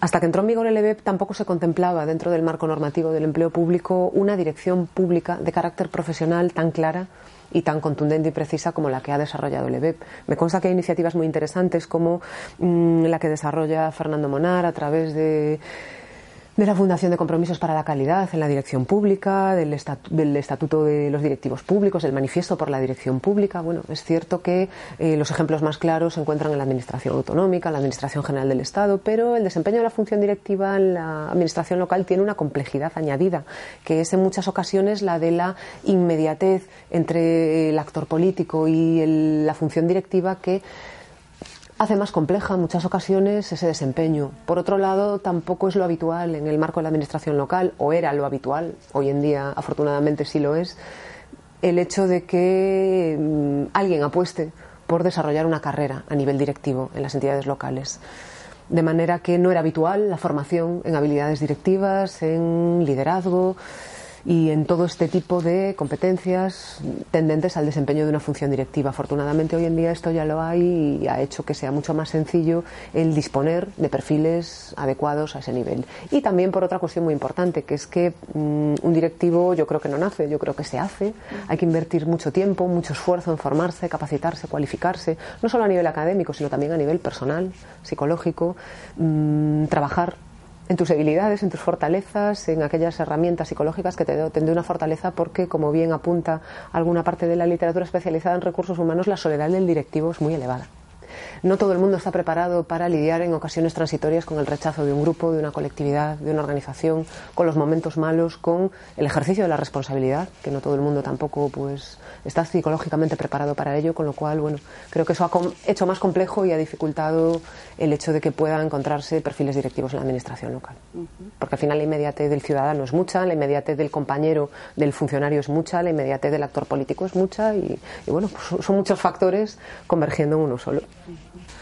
Hasta que entró en vigor el EBEP tampoco se contemplaba dentro del marco normativo del empleo público una dirección pública de carácter profesional tan clara y tan contundente y precisa como la que ha desarrollado el EBEP. Me consta que hay iniciativas muy interesantes como mm, la que desarrolla Fernando Monar a través de de la Fundación de Compromisos para la Calidad en la Dirección Pública, del, Estatuto de los Directivos Públicos, del Manifiesto por la Dirección Pública. Bueno, es cierto que eh, los ejemplos más claros se encuentran en la Administración Autonómica, en la Administración General del Estado, pero el desempeño de la función directiva en la Administración local tiene una complejidad añadida, que es en muchas ocasiones la de la inmediatez entre el actor político y la función directiva que hace más compleja en muchas ocasiones ese desempeño. Por otro lado, tampoco es lo habitual en el marco de la administración local, o era lo habitual, hoy en día afortunadamente sí lo es, el hecho de que mm, alguien apueste por desarrollar una carrera a nivel directivo en las entidades locales. De manera que no era habitual la formación en habilidades directivas, en liderazgo, y en todo este tipo de competencias tendentes al desempeño de una función directiva. Afortunadamente hoy en día esto ya lo hay y ha hecho que sea mucho más sencillo el disponer de perfiles adecuados a ese nivel. Y también por otra cuestión muy importante, que es que mm, un directivo yo creo que no nace, yo creo que se hace. Hay que invertir mucho tiempo, mucho esfuerzo en formarse, capacitarse, cualificarse, no solo a nivel académico, sino también a nivel personal, psicológico, mm, trabajar en tus debilidades, en tus fortalezas, en aquellas herramientas psicológicas que te de una fortaleza, porque, como bien apunta alguna parte de la literatura especializada en recursos humanos, la soledad del directivo es muy elevada. No todo el mundo está preparado para lidiar en ocasiones transitorias con el rechazo de un grupo, de una colectividad, de una organización, con los momentos malos, con el ejercicio de la responsabilidad, que no todo el mundo tampoco pues está psicológicamente preparado para ello, con lo cual, bueno, creo que eso ha hecho más complejo y ha dificultado el hecho de que puedan encontrarse perfiles directivos en la administración local. Porque al final la inmediatez del ciudadano es mucha, la inmediatez del compañero, del funcionario es mucha, la inmediatez del actor político es mucha y, bueno, pues son muchos factores convergiendo en uno solo.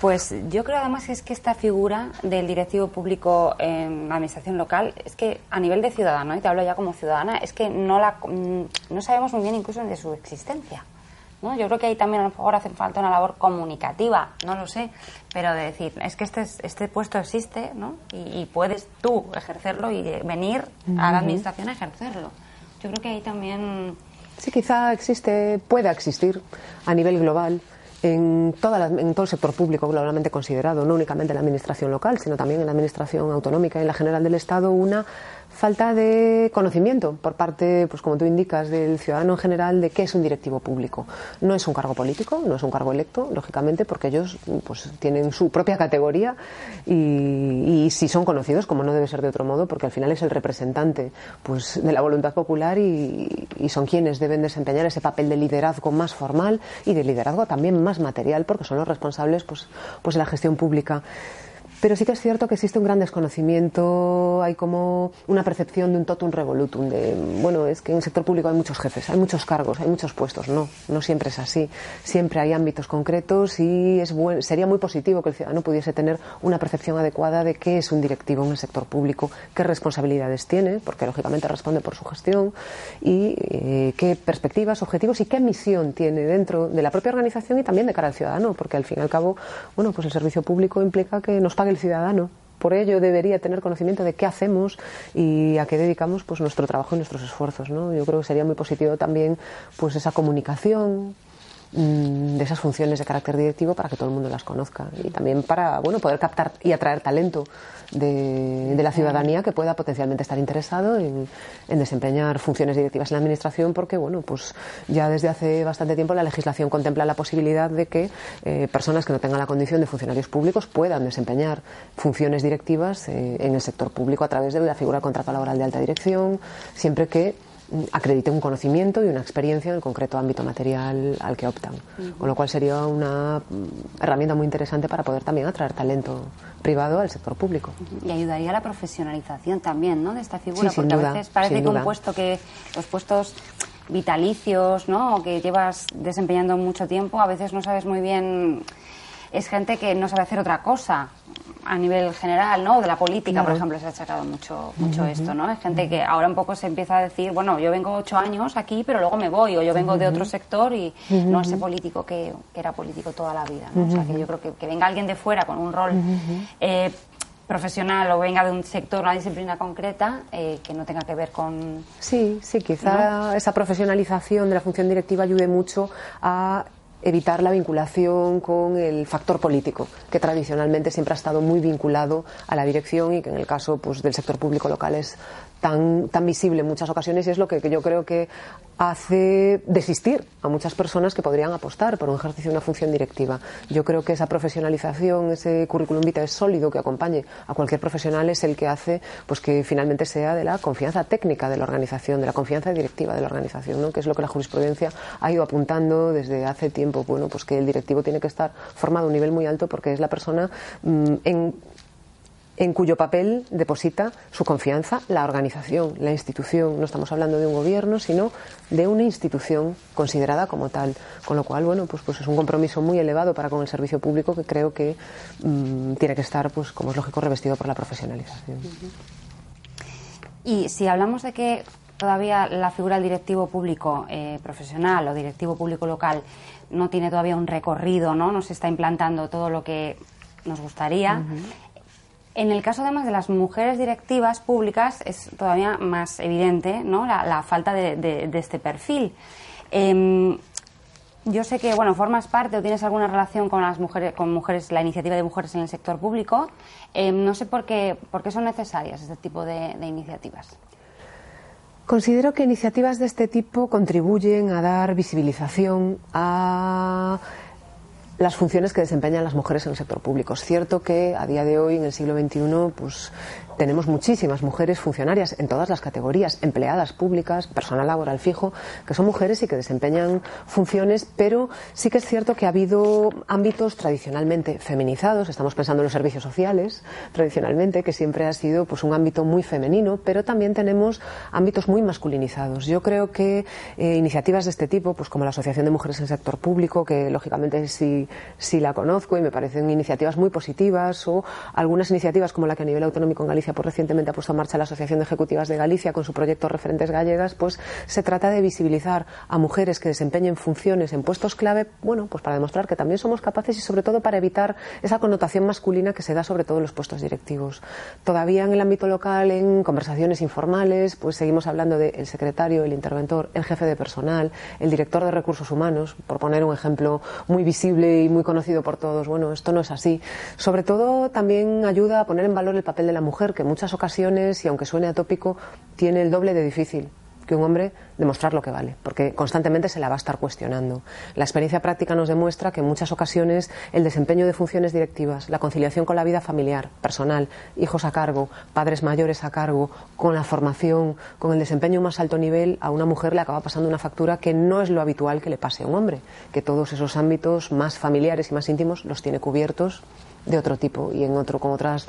Pues yo creo además es que esta figura del directivo público en la administración local es que a nivel de ciudadano, y te hablo ya como ciudadana, es que no, la, mm, no sabemos muy bien incluso de su existencia. ¿no? Yo creo que ahí también a lo mejor hace falta una labor comunicativa, no lo sé, pero de decir, es que este, este puesto existe ¿no? y, puedes tú ejercerlo y venir a la administración a ejercerlo. Yo creo que ahí también... Sí, quizá existe, pueda existir a nivel global en, toda en todo el sector público globalmente considerado, no únicamente en la administración local, sino también en la administración autonómica y en la general del Estado, una falta de conocimiento por parte, pues como tú indicas, del ciudadano en general de qué es un directivo público. No es un cargo político, no es un cargo electo, lógicamente, porque ellos pues tienen su propia categoría y, si son conocidos, como no debe ser de otro modo, porque al final es el representante pues de la voluntad popular y, y son quienes deben desempeñar ese papel de liderazgo más formal y de liderazgo también más material, porque son los responsables pues, pues de la gestión pública. Pero sí que es cierto que existe un gran desconocimiento, hay como una percepción de un totum revolutum, de, bueno, es que en el sector público hay muchos jefes, hay muchos cargos, hay muchos puestos. No, no siempre es así. Siempre hay ámbitos concretos y es sería muy positivo que el ciudadano pudiese tener una percepción adecuada de qué es un directivo en el sector público, qué responsabilidades tiene, porque lógicamente responde por su gestión, y eh, qué perspectivas, objetivos y qué misión tiene dentro de la propia organización y también de cara al ciudadano, porque al fin y al cabo, bueno, pues el servicio público implica que nos el ciudadano. Por ello debería tener conocimiento de qué hacemos y a qué dedicamos pues nuestro trabajo y nuestros esfuerzos. ¿no? Yo creo que sería muy positivo también pues esa comunicación, de esas funciones de carácter directivo para que todo el mundo las conozca. Y también para bueno poder captar y atraer talento de, la ciudadanía que pueda potencialmente estar interesado en, desempeñar funciones directivas en la Administración, porque bueno, pues ya desde hace bastante tiempo la legislación contempla la posibilidad de que eh, personas que no tengan la condición de funcionarios públicos puedan desempeñar funciones directivas eh, en el sector público a través de la figura del contrato laboral de alta dirección, siempre que acredite un conocimiento y una experiencia en el concreto ámbito material al que optan. Con lo cual sería una herramienta muy interesante para poder también atraer talento privado al sector público. Y ayudaría a la profesionalización también, ¿no? De esta figura, porque a veces parece que un puesto que los puestos vitalicios, ¿no? O que llevas desempeñando mucho tiempo, a veces no sabes muy bien es gente que no sabe hacer otra cosa a nivel general, ¿no? De la política, por ejemplo, se ha achacado mucho, mucho esto, ¿no? Es gente que ahora un poco se empieza a decir, bueno, yo vengo ocho años aquí, pero luego me voy, o yo vengo de otro sector y no ese político que, era político toda la vida, ¿no? O sea, que yo creo que, que venga alguien de fuera con un rol eh, profesional o venga de un sector, una disciplina concreta, eh, que no tenga que ver con... Sí, sí, quizá esa profesionalización de la función directiva ayude mucho a evitar la vinculación con el factor político, que tradicionalmente siempre ha estado muy vinculado a la dirección y que en el caso pues, del sector público local es tan, tan visible en muchas ocasiones y es lo que, yo creo que hace desistir a muchas personas que podrían apostar por un ejercicio de una función directiva. Yo creo que esa profesionalización, ese currículum vitae sólido que acompañe a cualquier profesional es el que hace pues que finalmente sea de la confianza técnica de la organización, de la confianza directiva de la organización, ¿no? que es lo que la jurisprudencia ha ido apuntando desde hace tiempo. Bueno, pues que el directivo tiene que estar formado a un nivel muy alto porque es la persona mm, en en cuyo papel deposita su confianza la organización, la institución. No estamos hablando de un gobierno, sino de una institución considerada como tal. Con lo cual, bueno, pues, pues es un compromiso muy elevado para con el servicio público que creo que mm, tiene que estar, pues como es lógico, revestido por la profesionalización. Y si hablamos de que todavía la figura del directivo público eh, profesional o directivo público local no tiene todavía un recorrido, ¿no? No se está implantando todo lo que nos gustaría. En el caso además de las mujeres directivas públicas es todavía más evidente ¿no? la, falta de, este perfil. Em, yo sé que bueno formas parte o tienes alguna relación con las mujeres, con mujeres, la iniciativa de mujeres en el sector público. Em, no sé por qué, por qué son necesarias este tipo de, de iniciativas. Considero que iniciativas de este tipo contribuyen a dar visibilización a las funciones que desempeñan las mujeres en el sector público. Es cierto que a día de hoy, en el siglo XXI, pues tenemos muchísimas mujeres funcionarias en todas las categorías, empleadas públicas, personal laboral fijo, que son mujeres y que desempeñan funciones, pero sí que es cierto que ha habido ámbitos tradicionalmente feminizados, estamos pensando en los servicios sociales, tradicionalmente, que siempre ha sido pues un ámbito muy femenino, pero también tenemos ámbitos muy masculinizados. Yo creo que eh, iniciativas de este tipo, pues como la Asociación de Mujeres en el Sector Público, que lógicamente sí, sí la conozco y me parecen iniciativas muy positivas, o algunas iniciativas como la que a nivel autonómico en Galicia Pues recientemente ha puesto en marcha la Asociación de Ejecutivas de Galicia con su proyecto Referentes Gallegas, pues se trata de visibilizar a mujeres que desempeñen funciones en puestos clave, bueno, pues para demostrar que también somos capaces y sobre todo para evitar esa connotación masculina que se da sobre todo en los puestos directivos. Todavía en el ámbito local, en conversaciones informales, pues seguimos hablando del secretario, el interventor, el jefe de personal, el director de recursos humanos, por poner un ejemplo muy visible y muy conocido por todos. Bueno, esto no es así. Sobre todo también ayuda a poner en valor el papel de la mujer, que en muchas ocasiones, y aunque suene atópico, tiene el doble de difícil que un hombre demostrar lo que vale, porque constantemente se la va a estar cuestionando. La experiencia práctica nos demuestra que en muchas ocasiones el desempeño de funciones directivas, la conciliación con la vida familiar, personal, hijos a cargo, padres mayores a cargo, con la formación, con el desempeño más alto nivel, a una mujer le acaba pasando una factura que no es lo habitual que le pase a un hombre, que todos esos ámbitos más familiares y más íntimos los tiene cubiertos de otro tipo y en otro con otras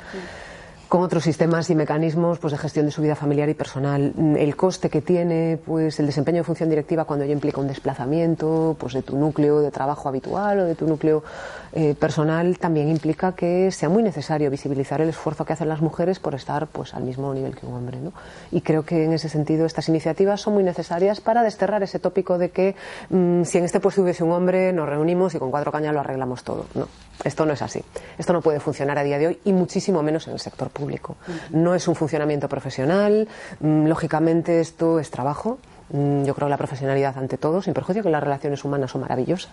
con otros sistemas y mecanismos pues, de gestión de su vida familiar y personal. El coste que tiene pues, el desempeño de función directiva cuando ya implica un desplazamiento pues, de tu núcleo de trabajo habitual o de tu núcleo eh, personal también implica que sea muy necesario visibilizar el esfuerzo que hacen las mujeres por estar pues, al mismo nivel que un hombre. ¿no? Y creo que en ese sentido estas iniciativas son muy necesarias para desterrar ese tópico de que mm, si en este puesto hubiese un hombre nos reunimos y con cuatro cañas lo arreglamos todo. No, esto no es así. Esto no puede funcionar a día de hoy y muchísimo menos en el sector público. No es un funcionamiento profesional, mm, lógicamente esto es trabajo. Mm, yo creo que la profesionalidad ante todo, sin perjuicio que las relaciones humanas son maravillosas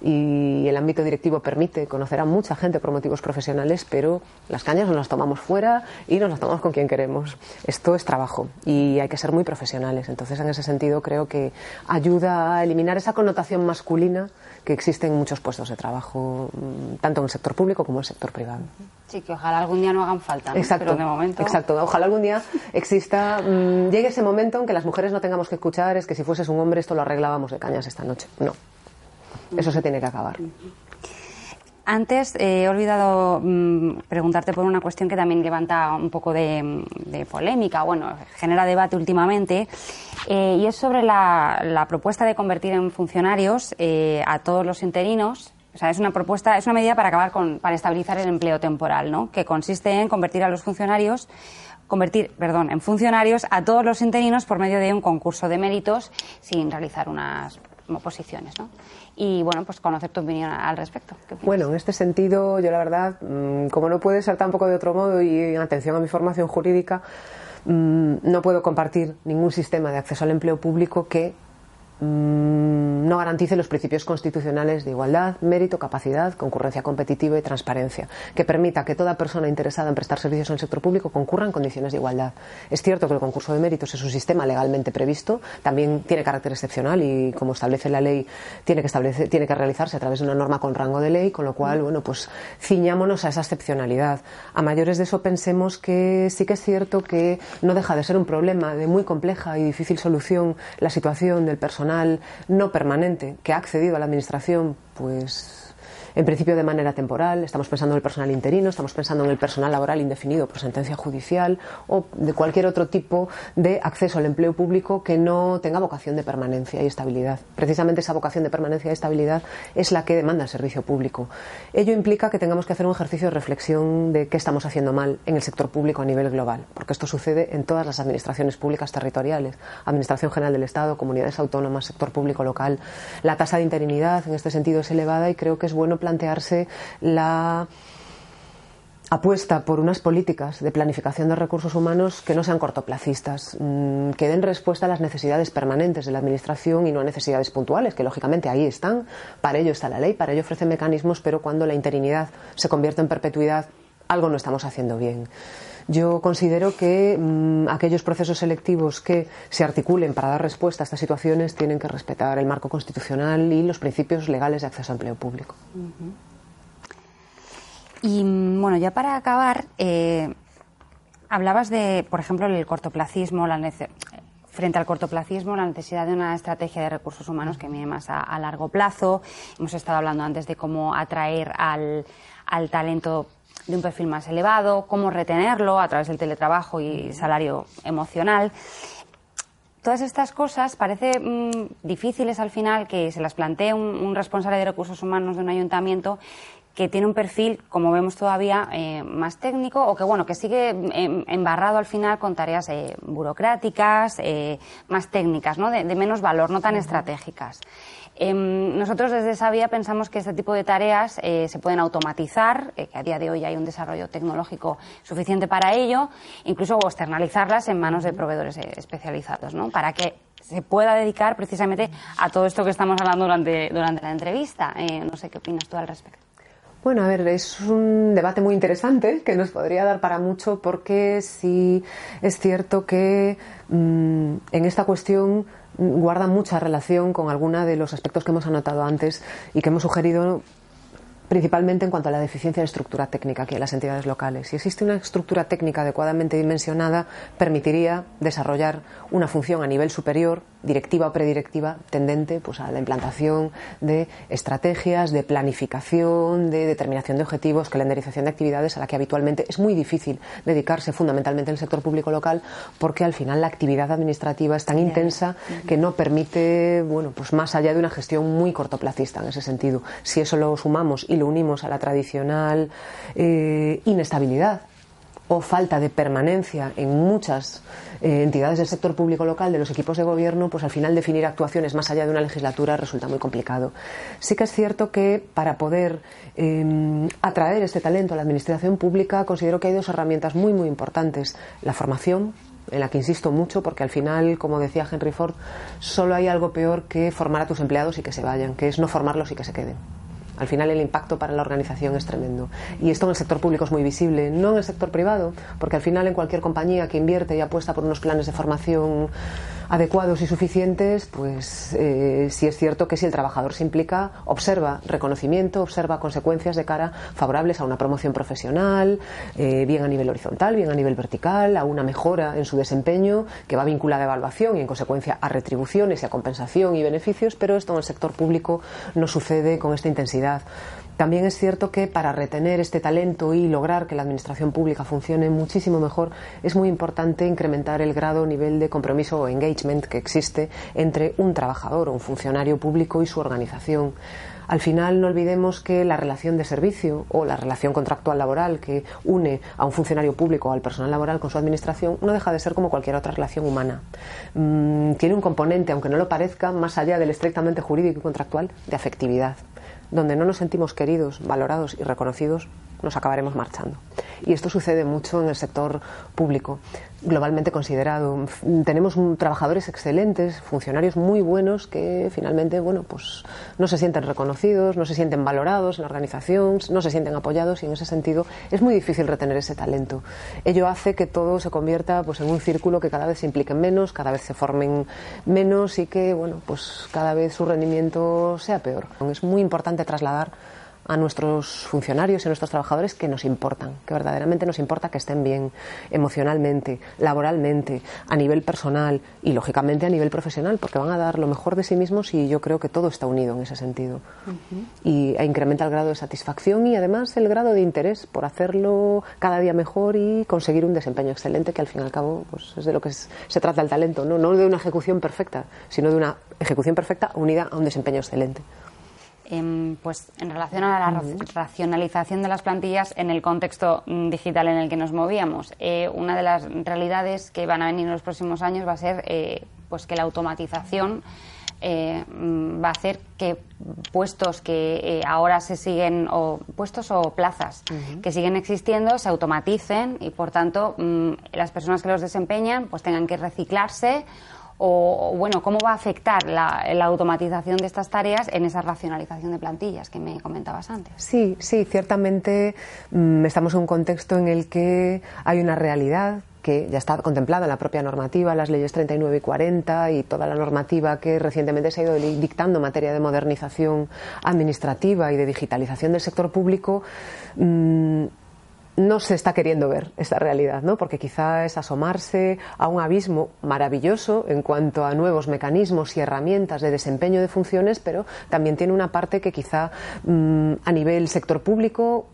y el ámbito directivo permite conocer a mucha gente por motivos profesionales, pero las cañas nos las tomamos fuera y nos las tomamos con quien queremos. Esto es trabajo y hay que ser muy profesionales. Entonces, en ese sentido, creo que ayuda a eliminar esa connotación masculina que existe en muchos puestos de trabajo, mm, tanto en el sector público como en el sector privado. Sí, que ojalá algún día no hagan falta, Exacto, pero de momento... Exacto, ojalá algún día exista, mm, llegue ese momento en que las mujeres no tengamos que escuchar es que si fueses un hombre esto lo arreglábamos de cañas esta noche. No, eso se tiene que acabar. Antes eh, he olvidado mm, preguntarte por una cuestión que también levanta un poco de, polémica, bueno, genera debate últimamente, eh, y es sobre la, propuesta de convertir en funcionarios eh, a todos los interinos. O sea, es una propuesta, es una medida para acabar con, para estabilizar el empleo temporal, ¿no? Que consiste en convertir a los funcionarios convertir, perdón, en funcionarios a todos los interinos por medio de un concurso de méritos sin realizar unas oposiciones, ¿no? Y bueno, pues conocer tu opinión al respecto. Bueno, en este sentido, yo la verdad, mm, como no puede ser tampoco de otro modo y en atención a mi formación jurídica, mm, no puedo compartir ningún sistema de acceso al empleo público que Mm, no garantice los principios constitucionales de igualdad, mérito, capacidad, concurrencia competitiva y transparencia, que permita que toda persona interesada en prestar servicios en el sector público concurra en condiciones de igualdad. Es cierto que el concurso de méritos es un sistema legalmente previsto, también tiene carácter excepcional y, como establece la ley, tiene que, tiene que realizarse a través de una norma con rango de ley, con lo cual, bueno, pues ciñámonos a esa excepcionalidad. A mayores de eso pensemos que sí que es cierto que no deja de ser un problema de muy compleja y difícil solución la situación del personal no permanente que ha accedido a la Administración, pues en principio de manera temporal, estamos pensando en el personal interino, estamos pensando en el personal laboral indefinido por sentencia judicial o de cualquier otro tipo de acceso al empleo público que no tenga vocación de permanencia y estabilidad. Precisamente esa vocación de permanencia y estabilidad es la que demanda el servicio público. Ello implica que tengamos que hacer un ejercicio de reflexión de qué estamos haciendo mal en el sector público a nivel global, porque esto sucede en todas las administraciones públicas territoriales, Administración General del Estado, comunidades autónomas, sector público local. La tasa de interinidad en este sentido es elevada y creo que es bueno plantearse la apuesta por unas políticas de planificación de recursos humanos que no sean cortoplacistas, mm, que den respuesta a las necesidades permanentes de la Administración y no a necesidades puntuales, que lógicamente ahí están. Para ello está la ley, para ello ofrece mecanismos, pero cuando la interinidad se convierte en perpetuidad, algo no estamos haciendo bien. Yo considero que mm, aquellos procesos selectivos que se articulen para dar respuesta a estas situaciones tienen que respetar el marco constitucional y los principios legales de acceso a empleo público. Y bueno, ya para acabar, eh, hablabas de, por ejemplo, el cortoplacismo, la frente al cortoplacismo, la necesidad de una estrategia de recursos humanos que mire más a, largo plazo. Hemos estado hablando antes de cómo atraer al talento de un perfil más elevado, cómo retenerlo a través del teletrabajo y salario emocional. Todas estas cosas parece mm, difíciles al final que se las plantee un, responsable de recursos humanos de un ayuntamiento que tiene un perfil, como vemos todavía, eh, más técnico o que, bueno, que sigue em, embarrado al final con tareas eh, burocráticas, eh, más técnicas, ¿no? De, menos valor, no tan estratégicas. Em, nosotros desde Sabia pensamos que este tipo de tareas se pueden automatizar, que a día de hoy hay un desarrollo tecnológico suficiente para ello, incluso externalizarlas en manos de proveedores especializados, ¿no? Para que se pueda dedicar precisamente a todo esto que estamos hablando durante, durante la entrevista. no sé qué opinas tú al respecto. Bueno, a ver, es un debate muy interesante que nos podría dar para mucho porque sí es cierto que mm, en esta cuestión guarda mucha relación con alguna de los aspectos que hemos anotado antes y que hemos sugerido principalmente en cuanto a la deficiencia de estructura técnica que hay en las entidades locales. Si existe una estructura técnica adecuadamente dimensionada, permitiría desarrollar una función a nivel superior directiva o predirectiva tendente pues, a la implantación de estrategias, de planificación, de determinación de objetivos, calendarización de actividades a la que habitualmente es muy difícil dedicarse fundamentalmente en el sector público local porque al final la actividad administrativa es tan intensa que no permite, bueno, pues más allá de una gestión muy cortoplacista en ese sentido. Si eso lo sumamos y lo unimos a la tradicional eh, inestabilidad o falta de permanencia en muchas eh, entidades del sector público local, de los equipos de gobierno, pues al final definir actuaciones más allá de una legislatura resulta muy complicado. Sí que es cierto que para poder em, atraer este talento a la administración pública considero que hay dos herramientas muy, muy importantes. La formación, en la que insisto mucho porque al final, como decía Henry Ford, solo hay algo peor que formar a tus empleados y que se vayan, que es no formarlos y que se queden. Al final el impacto para la organización es tremendo. Y esto en el sector público es muy visible, no en el sector privado, porque al final en cualquier compañía que invierte y apuesta por unos planes de formación adecuados y suficientes, pues eh, sí es cierto que si el trabajador se implica, observa reconocimiento, observa consecuencias de cara favorables a una promoción profesional, eh, bien a nivel horizontal, bien a nivel vertical, a una mejora en su desempeño que va vinculada a evaluación y en consecuencia a retribuciones y a compensación y beneficios, pero esto en el sector público no sucede con esta intensidad. También es cierto que para retener este talento y lograr que la administración pública funcione muchísimo mejor, es muy importante incrementar el grado, nivel de compromiso o engagement que existe entre un trabajador o un funcionario público y su organización. Al final no olvidemos que la relación de servicio o la relación contractual laboral que une a un funcionario público o al personal laboral con su administración no deja de ser como cualquier otra relación humana. Mm, tiene un componente, aunque no lo parezca, más allá del estrictamente jurídico y contractual, de afectividad donde no nos sentimos queridos, valorados y reconocidos, nos acabaremos marchando. Y esto sucede mucho en el sector público, globalmente considerado. Tenemos trabajadores excelentes, funcionarios muy buenos que finalmente, bueno, pues no se sienten reconocidos, no se sienten valorados en la organización, no se sienten apoyados y en ese sentido es muy difícil retener ese talento. Ello hace que todo se convierta pues en un círculo que cada vez se impliquen menos, cada vez se formen menos y que, bueno, pues cada vez su rendimiento sea peor. Es muy importante trasladar a nuestros funcionarios y a nuestros trabajadores que nos importan, que verdaderamente nos importa que estén bien emocionalmente, laboralmente, a nivel personal y lógicamente a nivel profesional, porque van a dar lo mejor de sí mismos y yo creo que todo está unido en ese sentido. Y e incrementa el grado de satisfacción y además el grado de interés por hacerlo cada día mejor y conseguir un desempeño excelente, que al fin y al cabo pues, es de lo que se trata el talento, ¿no? no de una ejecución perfecta, sino de una ejecución perfecta unida a un desempeño excelente. Em, pues en relación a la racionalización de las plantillas en el contexto mm, digital en el que nos movíamos. Eh, una de las realidades que van a venir en los próximos años va a ser eh, pues que la automatización eh, mm, va a hacer que puestos que ahora se siguen, o puestos o plazas que siguen existiendo, se automaticen y, por tanto, mm, las personas que los desempeñan pues tengan que reciclarse o, bueno, cómo va a afectar la, automatización de estas tareas en esa racionalización de plantillas que me comentabas antes. Sí, sí, ciertamente mm, estamos en un contexto en el que hay una realidad que ya está contemplada en la propia normativa, las leyes 39 y 40 y toda la normativa que recientemente se ha ido dictando en materia de modernización administrativa y de digitalización del sector público. Mm, no se está queriendo ver esta realidad, ¿no? Porque quizá es asomarse a un abismo maravilloso en cuanto a nuevos mecanismos y herramientas de desempeño de funciones, pero también tiene una parte que quizá mm, a nivel sector público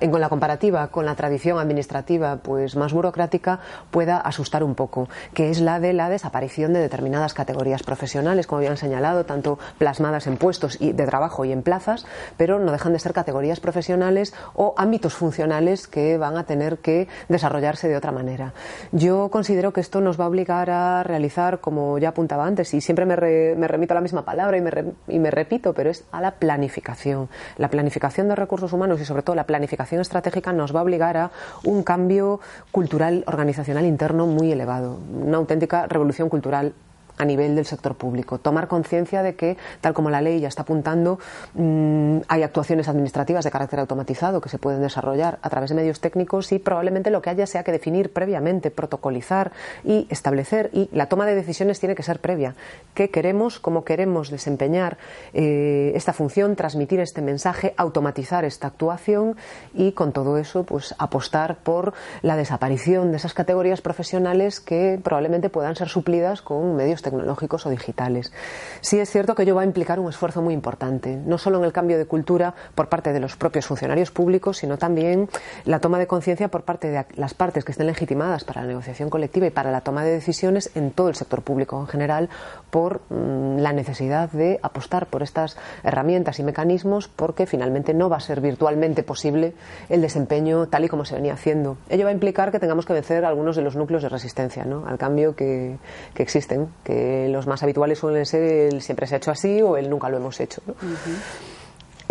en la comparativa con la tradición administrativa pues más burocrática pueda asustar un poco, que es la de la desaparición de determinadas categorías profesionales, como habían señalado, tanto plasmadas en puestos de trabajo y en plazas, pero no dejan de ser categorías profesionales o ámbitos funcionales que van a tener que desarrollarse de otra manera. Yo considero que esto nos va a obligar a realizar, como ya apuntaba antes, y siempre me, remito a la misma palabra y me, y me repito, pero es a la planificación. La planificación de recursos humanos y sobre todo la planificación estratégica nos va a obligar a un cambio cultural, organizacional interno muy elevado, una auténtica revolución cultural a nivel del sector público. Tomar conciencia de que, tal como la ley ya está apuntando, mm, hay actuaciones administrativas de carácter automatizado que se pueden desarrollar a través de medios técnicos y probablemente lo que haya sea que definir previamente, protocolizar y establecer. Y la toma de decisiones tiene que ser previa. ¿Qué queremos? ¿Cómo queremos desempeñar eh, esta función? Transmitir este mensaje, automatizar esta actuación y con todo eso, pues apostar por la desaparición de esas categorías profesionales que probablemente puedan ser suplidas con medios técnicos tecnológicos o digitales. Sí es cierto que ello va a implicar un esfuerzo muy importante, no solo en el cambio de cultura por parte de los propios funcionarios públicos, sino también la toma de conciencia por parte de las partes que estén legitimadas para la negociación colectiva y para la toma de decisiones en todo el sector público en general por mm, la necesidad de apostar por estas herramientas y mecanismos porque finalmente no va a ser virtualmente posible el desempeño tal y como se venía haciendo. Ello va a implicar que tengamos que vencer algunos de los núcleos de resistencia al cambio que, existen, que los más habituales suelen ser el siempre se ha hecho así o el nunca lo hemos hecho.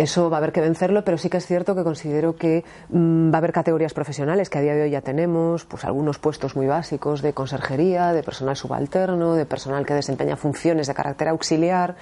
Eso va a haber que vencerlo, pero sí que es cierto que considero que mm, va a haber categorías profesionales que a día de hoy ya tenemos, pues algunos puestos muy básicos de conserjería, de personal subalterno, de personal que desempeña funciones de carácter auxiliar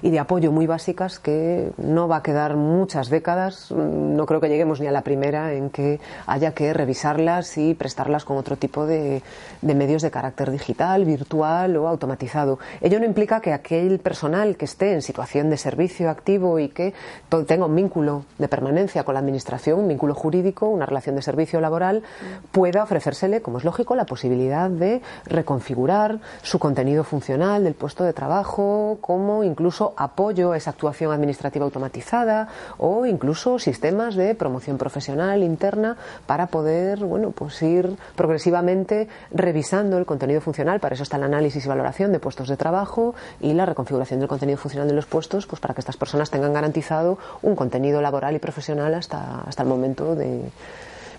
y de apoyo muy básicas que no va a quedar muchas décadas, mm, no creo que lleguemos ni a la primera en que haya que revisarlas y prestarlas con otro tipo de, de medios de carácter digital, virtual o automatizado. Ello no implica que aquel personal que esté en situación de servicio activo y que todo tenga un vínculo de permanencia con la Administración, un vínculo jurídico, una relación de servicio laboral, pueda ofrecérsele, como es lógico, la posibilidad de reconfigurar su contenido funcional del puesto de trabajo, como incluso apoyo a esa actuación administrativa automatizada o incluso sistemas de promoción profesional interna para poder, bueno, pues ir progresivamente revisando el contenido funcional. Para eso está el análisis y valoración de puestos de trabajo y la reconfiguración del contenido funcional de los puestos, pues para que estas personas tengan garantizado un contenido laboral y profesional hasta, hasta el momento de,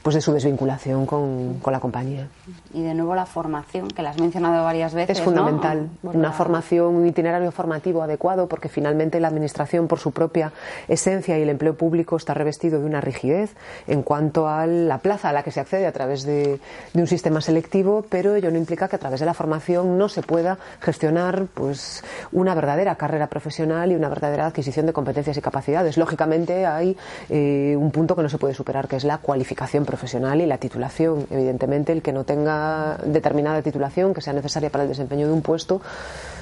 pues de su desvinculación con, con, la compañía. Y de nuevo la formación, que la has mencionado varias veces. Es fundamental, una formación, un itinerario formativo adecuado, porque finalmente la Administración, por su propia esencia y el empleo público, está revestido de una rigidez en cuanto a la plaza a la que se accede a través de, de un sistema selectivo, pero ello no implica que a través de la formación no se pueda gestionar pues, una verdadera carrera profesional y una verdadera adquisición de competencias y capacidades. Lógicamente hay eh, un punto que no se puede superar, que es la cualificación profesional y la titulación. Evidentemente, el que no tenga determinada titulación que sea necesaria para el desempeño de un puesto,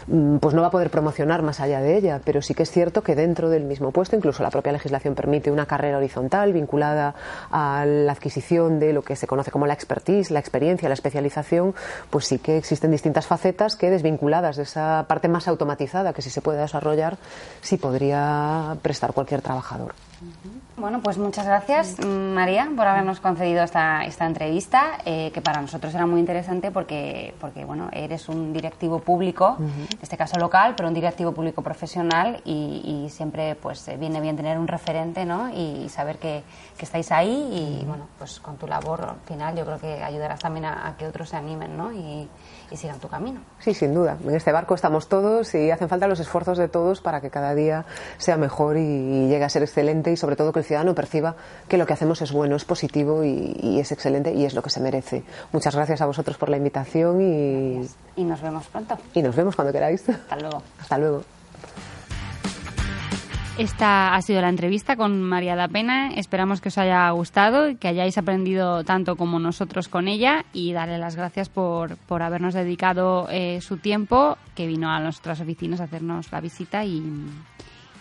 mm, pues no va a poder promocionar más allá de ella. Pero sí que es cierto que dentro del mismo puesto, incluso la propia legislación permite una carrera horizontal vinculada a la adquisición de lo que se conoce como la expertise, la experiencia, la especialización, pues sí que existen distintas facetas que desvinculadas de esa parte más automatizada que si se puede desarrollar, sí podría prestar cualquier trabajador. Bueno, pues muchas gracias, María, por habernos concedido esta, esta entrevista, eh, que para nosotros era muy interesante porque, porque bueno, eres un directivo público, en este caso local, pero un directivo público profesional y, siempre pues eh, viene bien tener un referente ¿no? y, saber que, que, estáis ahí y bueno, pues con tu labor final yo creo que ayudarás también a, que otros se animen ¿no? y, y sigan tu camino. Sí, sin duda. En este barco estamos todos y hacen falta los esfuerzos de todos para que cada día sea mejor y llegue a ser excelente y sobre todo que el ciudadano perciba que lo que hacemos es bueno, es positivo y, es excelente y es lo que se merece. Muchas gracias a vosotros por la invitación y... Y nos vemos pronto. Y nos vemos cuando queráis. Hasta luego. Hasta luego. Esta ha sido la entrevista con María da Pena. Esperamos que os haya gustado que hayáis aprendido tanto como nosotros con ella y darle las gracias por, por habernos dedicado eh, su tiempo, que vino a nuestras oficinas a hacernos la visita y,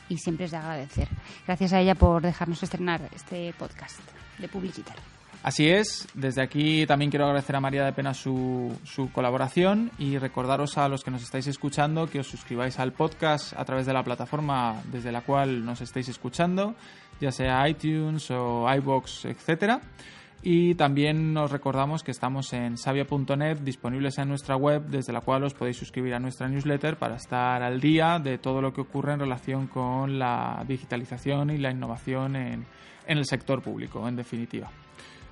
y siempre es de agradecer. Gracias a ella por dejarnos estrenar este podcast de Publicitar. Así es, desde aquí también quiero agradecer a María de Pena su, colaboración y recordaros a los que nos estáis escuchando que os suscribáis al podcast a través de la plataforma desde la cual nos estáis escuchando ya sea iTunes o iBox, etcétera. Y también nos recordamos que estamos en sabia.net, disponibles en nuestra web, desde la cual os podéis suscribir a nuestra newsletter para estar al día de todo lo que ocurre en relación con la digitalización y la innovación en el sector público, en definitiva.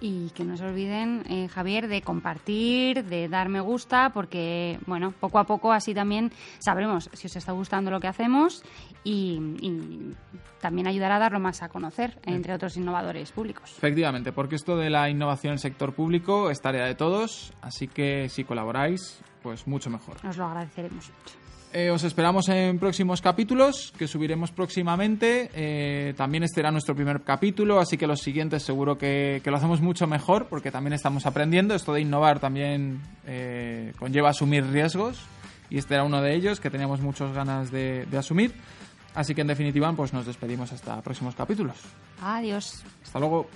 Y que no se olviden, eh, Javier, de compartir, de dar me gusta, porque, bueno, poco a poco así también sabremos si os está gustando lo que hacemos y, y también ayudará a darlo más a conocer entre otros innovadores públicos. Efectivamente, porque esto de la innovación en el sector público es tarea de todos, así que si colaboráis, pues mucho mejor. Nos lo agradeceremos mucho. Eh, os esperamos en próximos capítulos que subiremos próximamente. Eh, también este era nuestro primer capítulo, así que los siguientes seguro que, que lo hacemos mucho mejor porque también estamos aprendiendo. Esto de innovar también eh, conlleva asumir riesgos y este era uno de ellos que teníamos muchas ganas de, de asumir. Así que en definitiva, pues nos despedimos hasta próximos capítulos. Adiós. Hasta luego.